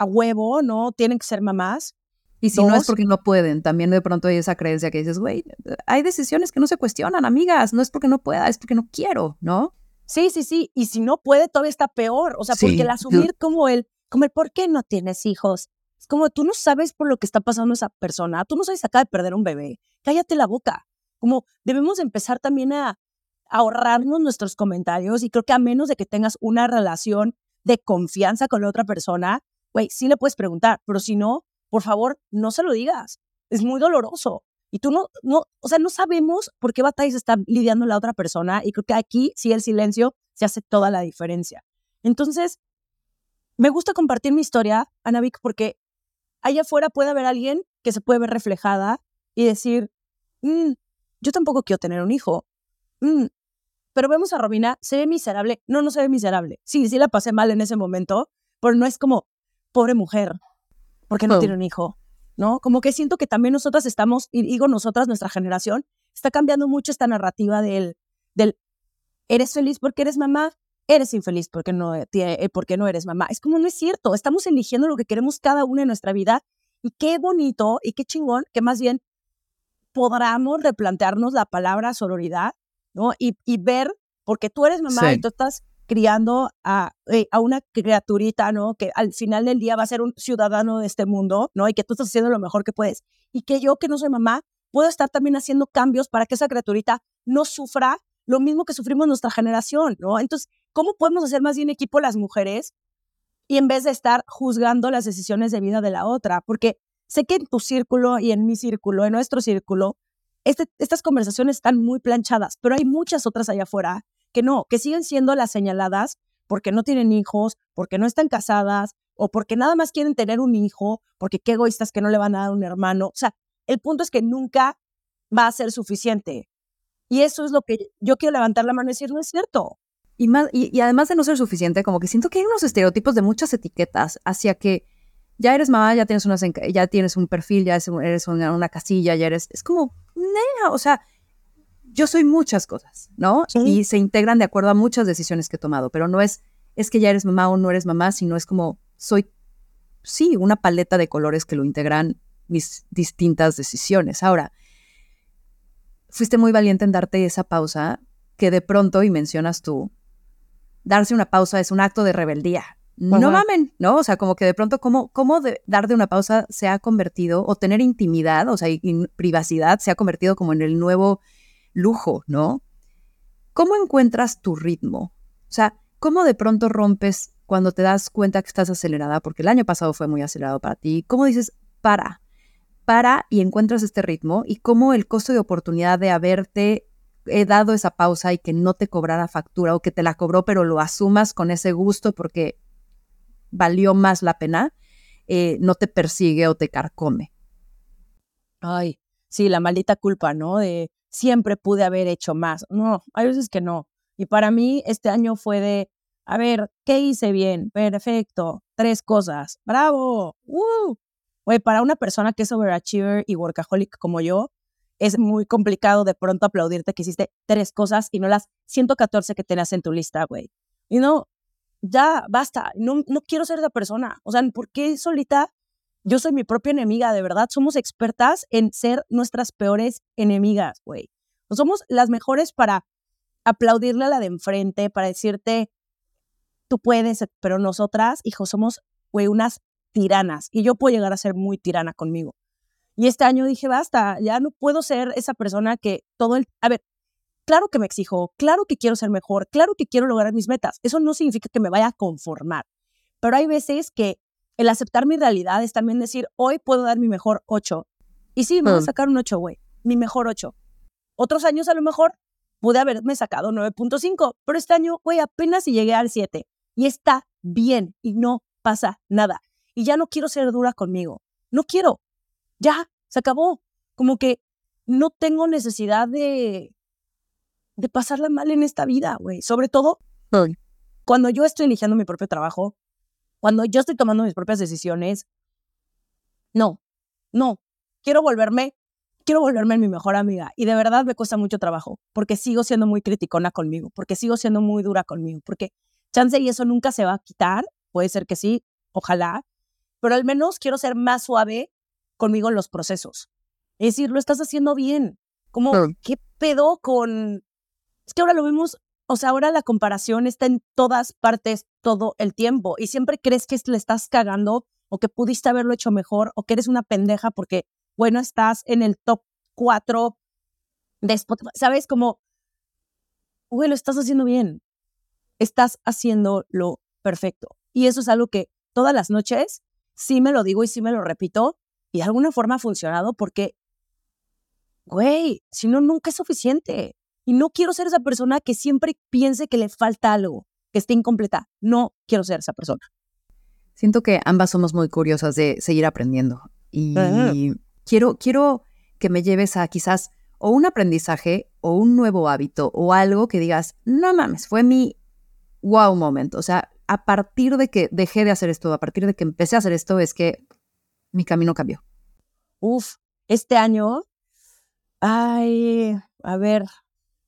a huevo, ¿no? Tienen que ser mamás. Y si no es porque no pueden, también de pronto hay esa creencia que dices, güey, hay decisiones que no se cuestionan, amigas, no es porque no pueda, es porque no quiero, ¿no? Sí, sí, sí, y si no puede, todavía está peor, o sea, porque el asumir como el, como el, ¿por qué no tienes hijos? Es como tú no sabes por lo que está pasando esa persona, tú no sabes acaba de perder un bebé, cállate la boca. Como debemos empezar también a ahorrarnos nuestros comentarios y creo que a menos de que tengas una relación de confianza con la otra persona, güey, sí le puedes preguntar, pero si no, por favor, no se lo digas. Es muy doloroso. Y tú no, no, o sea, no sabemos por qué batallas está lidiando la otra persona y creo que aquí sí el silencio se hace toda la diferencia. Entonces, me gusta compartir mi historia, Anavik, porque allá afuera puede haber alguien que se puede ver reflejada y decir, mm, yo tampoco quiero tener un hijo. Mm, pero vemos a Robina, se ve miserable. No, no se ve miserable. Sí, sí la pasé mal en ese momento, pero no es como, pobre mujer, porque no tiene un hijo, ¿no? Como que siento que también nosotras estamos, y digo nosotras, nuestra generación, está cambiando mucho esta narrativa del, del eres feliz porque eres mamá, eres infeliz porque no, eh, porque no eres mamá. Es como no es cierto, estamos eligiendo lo que queremos cada una en nuestra vida y qué bonito y qué chingón que más bien podamos replantearnos la palabra sororidad, ¿no? Y, y ver, porque tú eres mamá y tú estás criando a, eh, a, una criaturita, ¿no? Que al final del día va a ser un ciudadano de este mundo, ¿no? Y que tú estás haciendo lo mejor que puedes. Y que yo, que no soy mamá, puedo estar también haciendo cambios para que esa criaturita no sufra lo mismo que sufrimos nuestra generación, ¿no? Entonces, ¿cómo podemos hacer más bien equipo las mujeres y en vez de estar juzgando las decisiones de vida de la otra? Porque sé que en tu círculo y en mi círculo, en nuestro círculo, este, estas conversaciones están muy planchadas, pero hay muchas otras allá afuera que no, que siguen siendo las señaladas porque no tienen hijos, porque no están casadas o porque nada más quieren tener un hijo, porque qué egoístas que no le van a dar un hermano. O sea, el punto es que nunca va a ser suficiente. Y eso es lo que yo quiero levantar la mano y decir, no es cierto. Y, más, y, además de no ser suficiente, como que siento que hay unos estereotipos de muchas etiquetas hacia que ya eres mamá, ya tienes, una, ya tienes un perfil, ya eres una, una casilla, ya eres... Es como, o sea, yo soy muchas cosas, ¿no? Y se integran de acuerdo a muchas decisiones que he tomado, pero no es, es que ya eres mamá o no eres mamá, sino es como, soy, sí, una paleta de colores que lo integran mis distintas decisiones. Ahora, fuiste muy valiente en darte esa pausa que de pronto, y mencionas tú, darse una pausa es un acto de rebeldía. No mamen, ¿no? O sea, como que de pronto, ¿cómo, cómo de, dar de una pausa se ha convertido, o tener intimidad, o sea, y privacidad se ha convertido como en el nuevo lujo, ¿no? ¿Cómo encuentras tu ritmo? O sea, ¿cómo de pronto rompes cuando te das cuenta que estás acelerada? Porque el año pasado fue muy acelerado para ti. ¿Cómo dices, para, para y encuentras este ritmo? ¿Y cómo el costo de oportunidad de haberte he dado esa pausa y que no te cobrara factura o que te la cobró, pero lo asumas con ese gusto porque valió más la pena, eh, no te persigue o te carcome. Ay, sí, la maldita culpa, ¿no? De siempre pude haber hecho más. No, hay veces que no. Y para mí este año fue de, a ver, ¿qué hice bien? Perfecto. Tres cosas. ¡Bravo! ¡Uh! para una persona que es overachiever y workaholic como yo, es muy complicado de pronto aplaudirte que hiciste tres cosas y no las 114 que tenías en tu lista, güey. Y no, ya, basta. No, no quiero ser esa persona. O sea, ¿por qué solita yo soy mi propia enemiga, de verdad. Somos expertas en ser nuestras peores enemigas, güey. No somos las mejores para aplaudirle a la de enfrente, para decirte, tú puedes, pero nosotras, hijo, somos, güey, unas tiranas. Y yo puedo llegar a ser muy tirana conmigo. Y este año dije, basta, ya no puedo ser esa persona que todo el... A ver, claro que me exijo, claro que quiero ser mejor, claro que quiero lograr mis metas. Eso no significa que me vaya a conformar. Pero hay veces que el aceptar mi realidad es también decir, hoy puedo dar mi mejor 8. Y sí, me voy a mm. sacar un 8, güey, mi mejor 8. Otros años a lo mejor pude haberme sacado 9.5, pero este año, güey, apenas si llegué al 7 y está bien y no pasa nada. Y ya no quiero ser dura conmigo. No quiero. Ya, se acabó. Como que no tengo necesidad de, de pasarla mal en esta vida, güey. Sobre todo cuando yo estoy eligiendo mi propio trabajo, cuando yo estoy tomando mis propias decisiones. No, no. Quiero volverme quiero volverme mi mejor amiga. Y de verdad me cuesta mucho trabajo, porque sigo siendo muy criticona conmigo, porque sigo siendo muy dura conmigo, porque chance y eso nunca se va a quitar. Puede ser que sí, ojalá, pero al menos quiero ser más suave conmigo en los procesos. Es decir, lo estás haciendo bien. Como, ¿qué pedo con...? Es que ahora lo vemos, o sea, ahora la comparación está en todas partes todo el tiempo y siempre crees que le estás cagando o que pudiste haberlo hecho mejor o que eres una pendeja porque bueno, estás en el top 4 de Spotify. ¿Sabes? Como, güey, lo estás haciendo bien. Estás haciendo lo perfecto. Y eso es algo que todas las noches sí me lo digo y sí me lo repito. Y de alguna forma ha funcionado porque, güey, si no, nunca es suficiente. Y no quiero ser esa persona que siempre piense que le falta algo, que esté incompleta. No quiero ser esa persona. Siento que ambas somos muy curiosas de seguir aprendiendo. Y quiero, quiero que me lleves a quizás o un aprendizaje o un nuevo hábito o algo que digas, no mames, fue mi wow momento. O sea, a partir de que dejé de hacer esto, a partir de que empecé a hacer esto, es que mi camino cambió. Uf, este año, ay, a ver,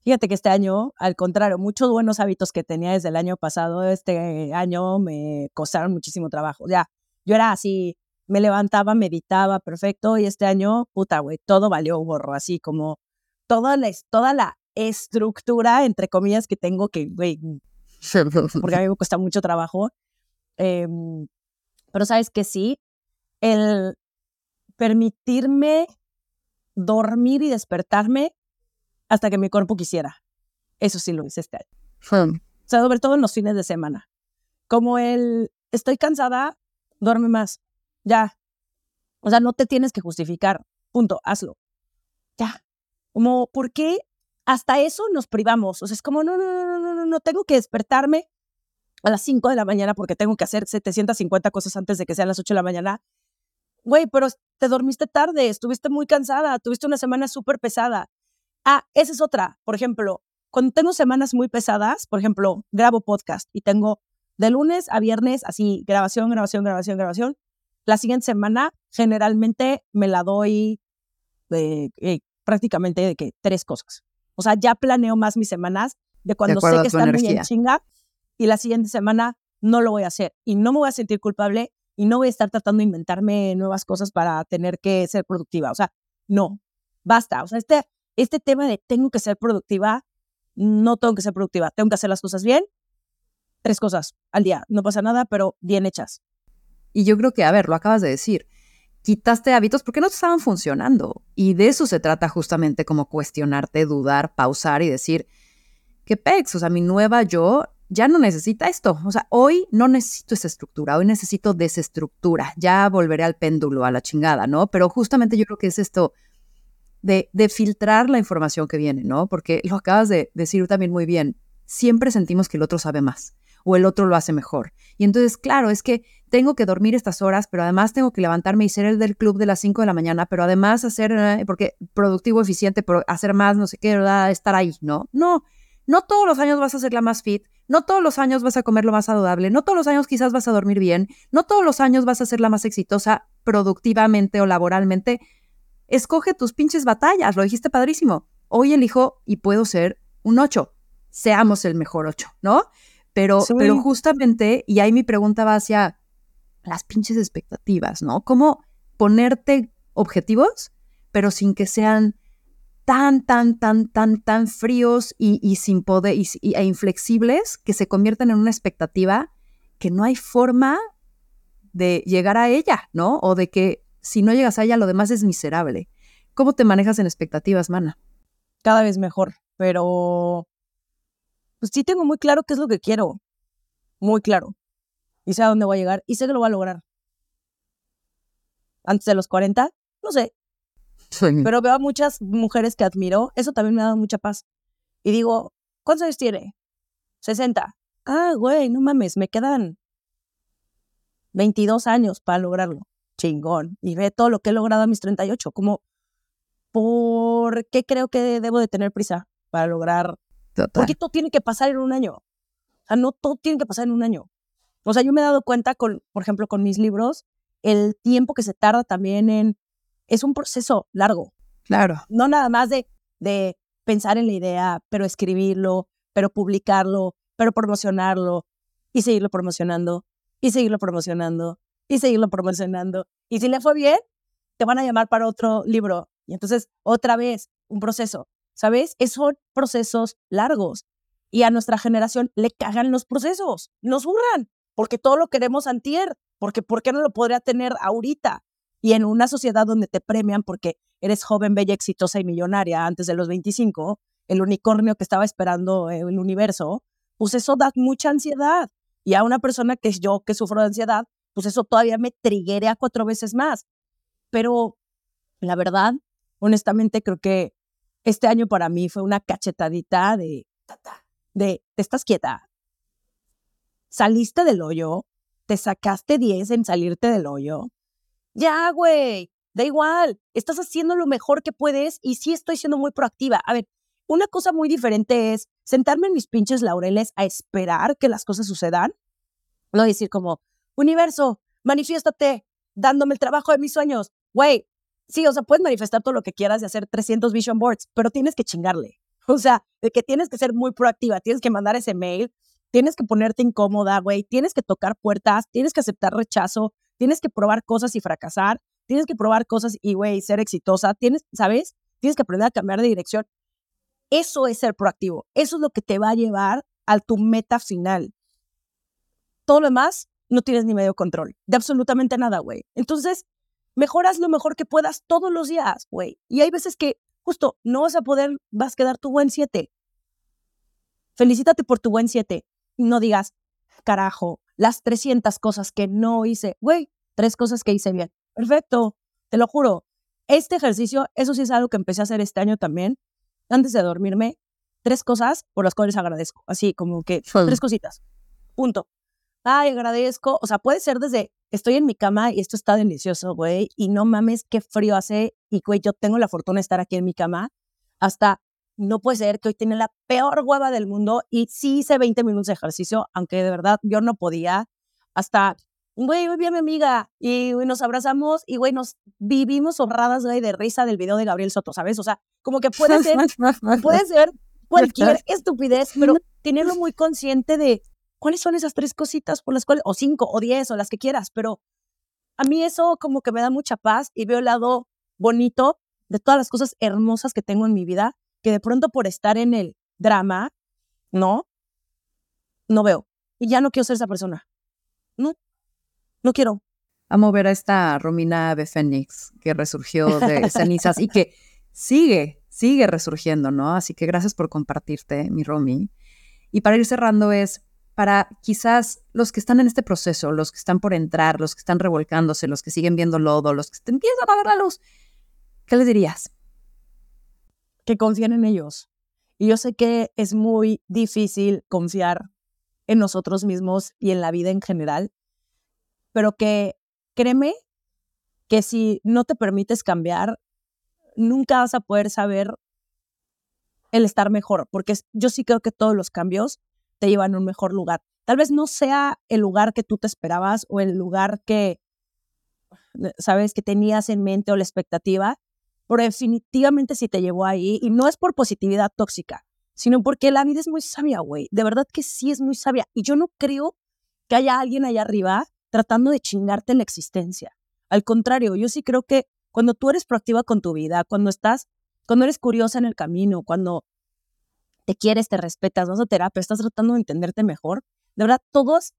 fíjate que este año, al contrario, muchos buenos hábitos que tenía desde el año pasado, este año me costaron muchísimo trabajo. Ya, yo era así, me levantaba, meditaba, perfecto, y este año, puta, güey, todo valió borro, así como toda la, toda la estructura, entre comillas, que tengo que, güey, porque a mí me cuesta mucho trabajo. Em, pero sabes que sí, el permitirme dormir y despertarme hasta que mi cuerpo quisiera. Eso sí lo hice este año. O sea, sobre todo en los fines de semana. Como el, estoy cansada, duerme más. Ya. O sea, no te tienes que justificar. Punto, hazlo. Ya. Como, ¿por qué hasta eso nos privamos? O sea, es como, no, no, no, no, no, no, tengo que despertarme a las 5 de la mañana porque tengo que hacer 750 cosas antes de que sean las 8 de la mañana. Güey, pero te dormiste tarde, estuviste muy cansada, tuviste una semana súper pesada. Ah, esa es otra. Por ejemplo, cuando tengo semanas muy pesadas, por ejemplo, grabo podcast y tengo de lunes a viernes así, grabación, grabación, grabación, grabación. La siguiente semana generalmente me la doy de, eh, prácticamente de que tres cosas. O sea, ya planeo más mis semanas de cuando sé que están muy en chinga y la siguiente semana no lo voy a hacer y no me voy a sentir culpable y no voy a estar tratando de inventarme nuevas cosas para tener que ser productiva. O sea, no, basta. O sea, este, este tema de tengo que ser productiva, no tengo que ser productiva, tengo que hacer las cosas bien. Tres cosas al día, no pasa nada, pero bien hechas. Y yo creo que, a ver, lo acabas de decir, quitaste hábitos porque no te estaban funcionando. Y de eso se trata justamente como cuestionarte, dudar, pausar y decir, ¿qué pex? O sea, mi nueva yo ya no necesita esto. O sea, hoy no necesito esa estructura, hoy necesito desestructura. Ya volveré al péndulo, a la chingada, ¿no? Pero justamente yo creo que es esto de, filtrar la información que viene, ¿no? Porque lo acabas de decir también muy bien. Siempre sentimos que el otro sabe más o el otro lo hace mejor. Y entonces, claro, es que tengo que dormir estas horas, pero además tengo que levantarme y ser el del club de las 5 de la mañana, pero además hacer, eh, porque productivo, eficiente, pero hacer más, no sé qué, estar ahí, ¿no? No, no todos los años vas a ser la más fit, no todos los años vas a comer lo más saludable, no todos los años quizás vas a dormir bien, no todos los años vas a ser la más exitosa productivamente o laboralmente. Escoge tus pinches batallas, lo dijiste padrísimo. Hoy elijo y puedo ser un 8. Seamos el mejor 8, ¿no? Pero, pero justamente, y ahí mi pregunta va hacia las pinches expectativas, ¿no? ¿Cómo ponerte objetivos, pero sin que sean tan, tan, tan, tan, tan fríos y, sin poder, y, e inflexibles que se conviertan en una expectativa que no hay forma de llegar a ella, ¿no? O de que si no llegas a ella, lo demás es miserable. ¿Cómo te manejas en expectativas, mana? Cada vez mejor, pero pues sí tengo muy claro qué es lo que quiero. Muy claro. Y sé a dónde voy a llegar y sé que lo voy a lograr. Antes de los 40, no sé. pero veo a muchas mujeres que admiro, eso también me ha dado mucha paz. Y digo, ¿cuántos años tiene? 60. Ah, güey, no mames, me quedan 22 años para lograrlo. Chingón. Y ve todo lo que he logrado a mis 38. Como, ¿por qué creo que debo de tener prisa para lograr? Porque todo tiene que pasar en un año. O sea, no todo tiene que pasar en un año. O sea, yo me he dado cuenta con, por ejemplo, con mis libros, el tiempo que se tarda también en, es un proceso largo. Claro. No nada más de, de pensar en la idea, pero escribirlo, pero publicarlo, pero promocionarlo y seguirlo promocionando y seguirlo promocionando y seguirlo promocionando. Y si le fue bien, te van a llamar para otro libro. Y entonces, otra vez, un proceso. ¿Sabes? Esos son procesos largos. Y a nuestra generación le cagan los procesos, nos burran, porque todo lo queremos antier, porque ¿por qué no lo podría tener ahorita? Y en una sociedad donde te premian porque eres joven, bella, exitosa y millonaria antes de los 25, el unicornio que estaba esperando el universo, pues eso da mucha ansiedad. Y a una persona que es yo, que sufro de ansiedad, pues eso todavía me a cuatro veces más. Pero la verdad, honestamente, creo que este año para mí fue una cachetadita de, de, te estás quieta. Saliste del hoyo, te sacaste 10 en salirte del hoyo. Ya, güey, da igual, estás haciendo lo mejor que puedes y sí estoy siendo muy proactiva. A ver, una cosa muy diferente es sentarme en mis pinches laureles a esperar que las cosas sucedan. No decir como, universo, manifiéstate, dándome el trabajo de mis sueños. Güey, sí, o sea, puedes manifestar todo lo que quieras y hacer 300 vision boards, pero tienes que chingarle. O sea, de que tienes que ser muy proactiva, tienes que mandar ese mail, tienes que ponerte incómoda, güey, tienes que tocar puertas, tienes que aceptar rechazo, tienes que probar cosas y fracasar, tienes que probar cosas y, güey, ser exitosa, tienes, ¿sabes? Tienes que aprender a cambiar de dirección. Eso es ser proactivo. Eso es lo que te va a llevar a tu meta final. Todo lo demás no tienes ni medio control de absolutamente nada, güey. Entonces, mejoras lo mejor que puedas todos los días, güey. Y hay veces que justo no vas a poder, vas a quedar tu buen 7. Felicítate por tu buen 7. No digas, carajo, las 300 cosas que no hice. Güey, tres cosas que hice bien. Perfecto, te lo juro. Este ejercicio, eso sí es algo que empecé a hacer este año también antes de dormirme tres cosas por las cuales agradezco. Así como que tres cositas. Punto. Ay, agradezco. O sea, puede ser desde estoy en mi cama y esto está delicioso, güey, y no mames qué frío hace y, güey, yo tengo la fortuna de estar aquí en mi cama, hasta no puede ser que hoy tiene la peor hueva del mundo y sí hice 20 minutos de ejercicio, aunque de verdad yo no podía, hasta güey, hoy vi a mi amiga y nos abrazamos y, güey, nos vivimos honradas, güey, de risa del video de Gabriel Soto, ¿sabes? O sea, como que puede ser, *laughs* puede ser *laughs* cualquier estupidez, pero tenerlo muy consciente de cuáles son esas tres cositas por las cuales, o cinco, o diez, o las que quieras, pero a mí eso como que me da mucha paz y veo el lado bonito de todas las cosas hermosas que tengo en mi vida, que de pronto por estar en el drama, ¿no? No veo. Y ya no quiero ser esa persona. No, no quiero. Amo ver a esta Romina de Fénix que resurgió de cenizas y que sigue, sigue resurgiendo, ¿no? Así que gracias por compartirte, mi Romy. Y para ir cerrando es, para quizás los que están en este proceso, los que están por entrar, los que están revolcándose, los que siguen viendo lodo, los que empiezan a ver la luz, ¿qué les dirías? Que confíen en ellos. Y yo sé que es muy difícil confiar en nosotros mismos y en la vida en general, pero que créeme que si no te permites cambiar, nunca vas a poder saber el estar mejor, porque yo sí creo que todos los cambios te llevan a un mejor lugar. Tal vez no sea el lugar que tú te esperabas o el lugar que, sabes, que tenías en mente o la expectativa, pero definitivamente sí te llevó ahí y no es por positividad tóxica, sino porque la vida es muy sabia, güey. De verdad que sí es muy sabia. Y yo no creo que haya alguien allá arriba tratando de chingarte la existencia. Al contrario, yo sí creo que cuando tú eres proactiva con tu vida, cuando estás, cuando eres curiosa en el camino, cuando te quieres, te respetas, vas a terapia, estás tratando de entenderte mejor, de verdad, todos,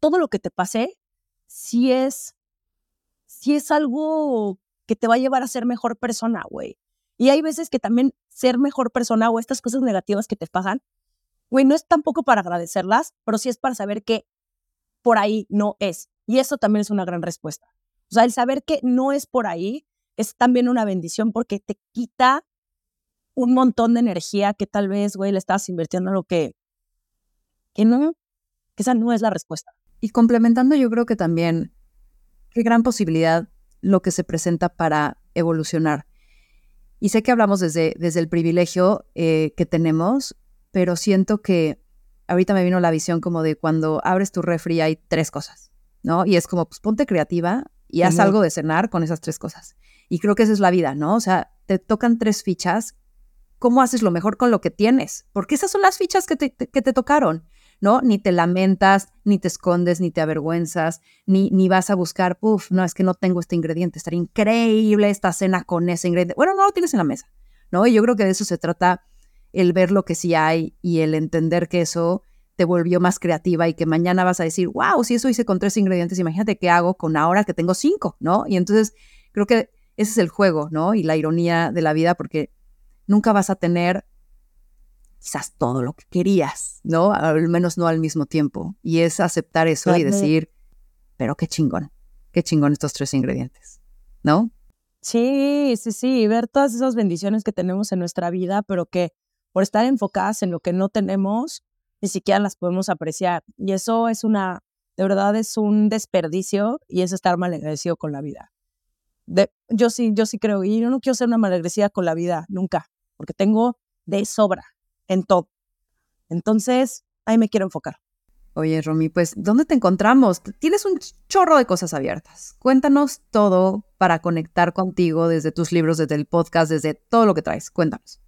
todo lo que te pase, sí es, sí es algo que te va a llevar a ser mejor persona, güey. Y hay veces que también ser mejor persona o estas cosas negativas que te pasan, güey, no es tampoco para agradecerlas, pero sí es para saber que por ahí no es. Y eso también es una gran respuesta. O sea, el saber que no es por ahí, es también una bendición porque te quita un montón de energía que tal vez, güey, le estás invirtiendo en lo que, que no, que esa no es la respuesta. Y complementando, yo creo que también, qué gran posibilidad lo que se presenta para evolucionar. Y sé que hablamos desde, desde el privilegio eh, que tenemos, pero siento que ahorita me vino la visión como de cuando abres tu refri hay tres cosas, ¿no? Y es como, pues ponte creativa y haz algo de cenar con esas tres cosas. Y creo que esa es la vida, ¿no? O sea, te tocan tres fichas, ¿cómo haces lo mejor con lo que tienes? Porque esas son las fichas que te, que te tocaron. ¿no? Ni te lamentas, ni te escondes, ni te avergüenzas, ni, ni vas a buscar, uff, no, es que no tengo este ingrediente, estaría increíble esta cena con ese ingrediente. Bueno, no lo tienes en la mesa, ¿no? Y yo creo que de eso se trata el ver lo que sí hay y el entender que eso te volvió más creativa y que mañana vas a decir, wow, si eso hice con tres ingredientes, imagínate qué hago con ahora que tengo cinco, ¿no? Y entonces creo que ese es el juego, ¿no? Y la ironía de la vida, porque nunca vas a tener quizás todo lo que querías, ¿no? Al menos no al mismo tiempo. Y es aceptar eso y decir, pero qué chingón, qué chingón estos tres ingredientes, ¿no? Sí, sí, sí, ver todas esas bendiciones que tenemos en nuestra vida, pero que por estar enfocadas en lo que no tenemos, ni siquiera las podemos apreciar. Y eso es una, de verdad es un desperdicio y es estar mal agradecido con la vida. De, yo sí, yo sí creo, y yo no quiero ser una malagradecida con la vida, nunca, porque tengo de sobra en todo. Entonces, ahí me quiero enfocar. Oye, Romy, pues, ¿dónde te encontramos? Tienes un chorro de cosas abiertas. Cuéntanos todo para conectar contigo desde tus libros, desde el podcast, desde todo lo que traes. Cuéntanos.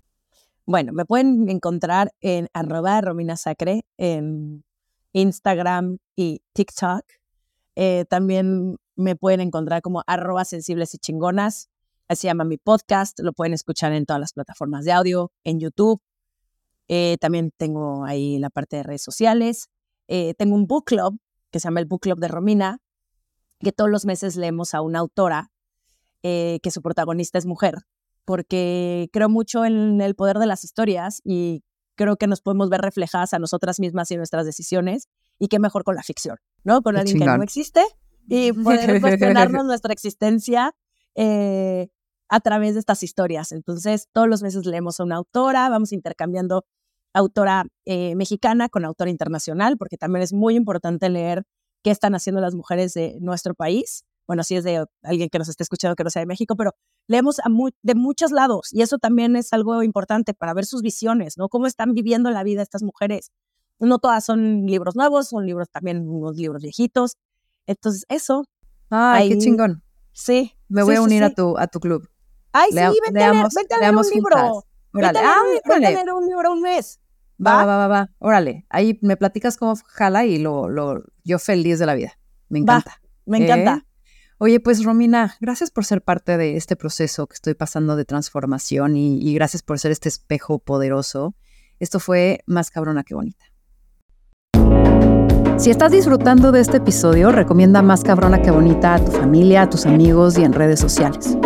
Bueno, me pueden encontrar en arroba Romina Sacre en Instagram y TikTok. Eh, también me pueden encontrar como arroba sensibles y chingonas. Así se llama mi podcast. Lo pueden escuchar en todas las plataformas de audio, en YouTube, eh, también tengo ahí la parte de redes sociales. Eh, tengo un book club que se llama el Book Club de Romina, que todos los meses leemos a una autora eh, que su protagonista es mujer, porque creo mucho en el poder de las historias y creo que nos podemos ver reflejadas a nosotras mismas y nuestras decisiones, y qué mejor con la ficción, ¿no? Con alguien que no existe y poder *laughs* cuestionarnos *laughs* nuestra existencia a través de estas historias. Entonces, todos los meses leemos a una autora, vamos intercambiando autora eh, mexicana con autora internacional, porque también es muy importante leer qué están haciendo las mujeres de nuestro país. Bueno, si es de alguien que nos esté escuchando que no sea de México, pero leemos de muchos lados y eso también es algo importante para ver sus visiones, ¿no? Cómo están viviendo la vida estas mujeres. No todas son libros nuevos, son libros también unos libros viejitos. Entonces, eso. Ay, qué chingón. Sí. Me voy a unir a tu a tu club. Ay, sí, vente, a un libro. Órale. Ah, un libro un mes. Va, va, va, va, Órale. Ahí me platicas cómo jala y lo, lo, yo feliz de la vida. Me encanta. me encanta. ¿Eh? Oye, pues Romina, gracias por ser parte de este proceso que estoy pasando de transformación y, y gracias por ser este espejo poderoso. Esto fue más cabrona que bonita. Si estás disfrutando de este episodio, recomienda Más cabrona que bonita a tu familia, a tus amigos y en redes sociales.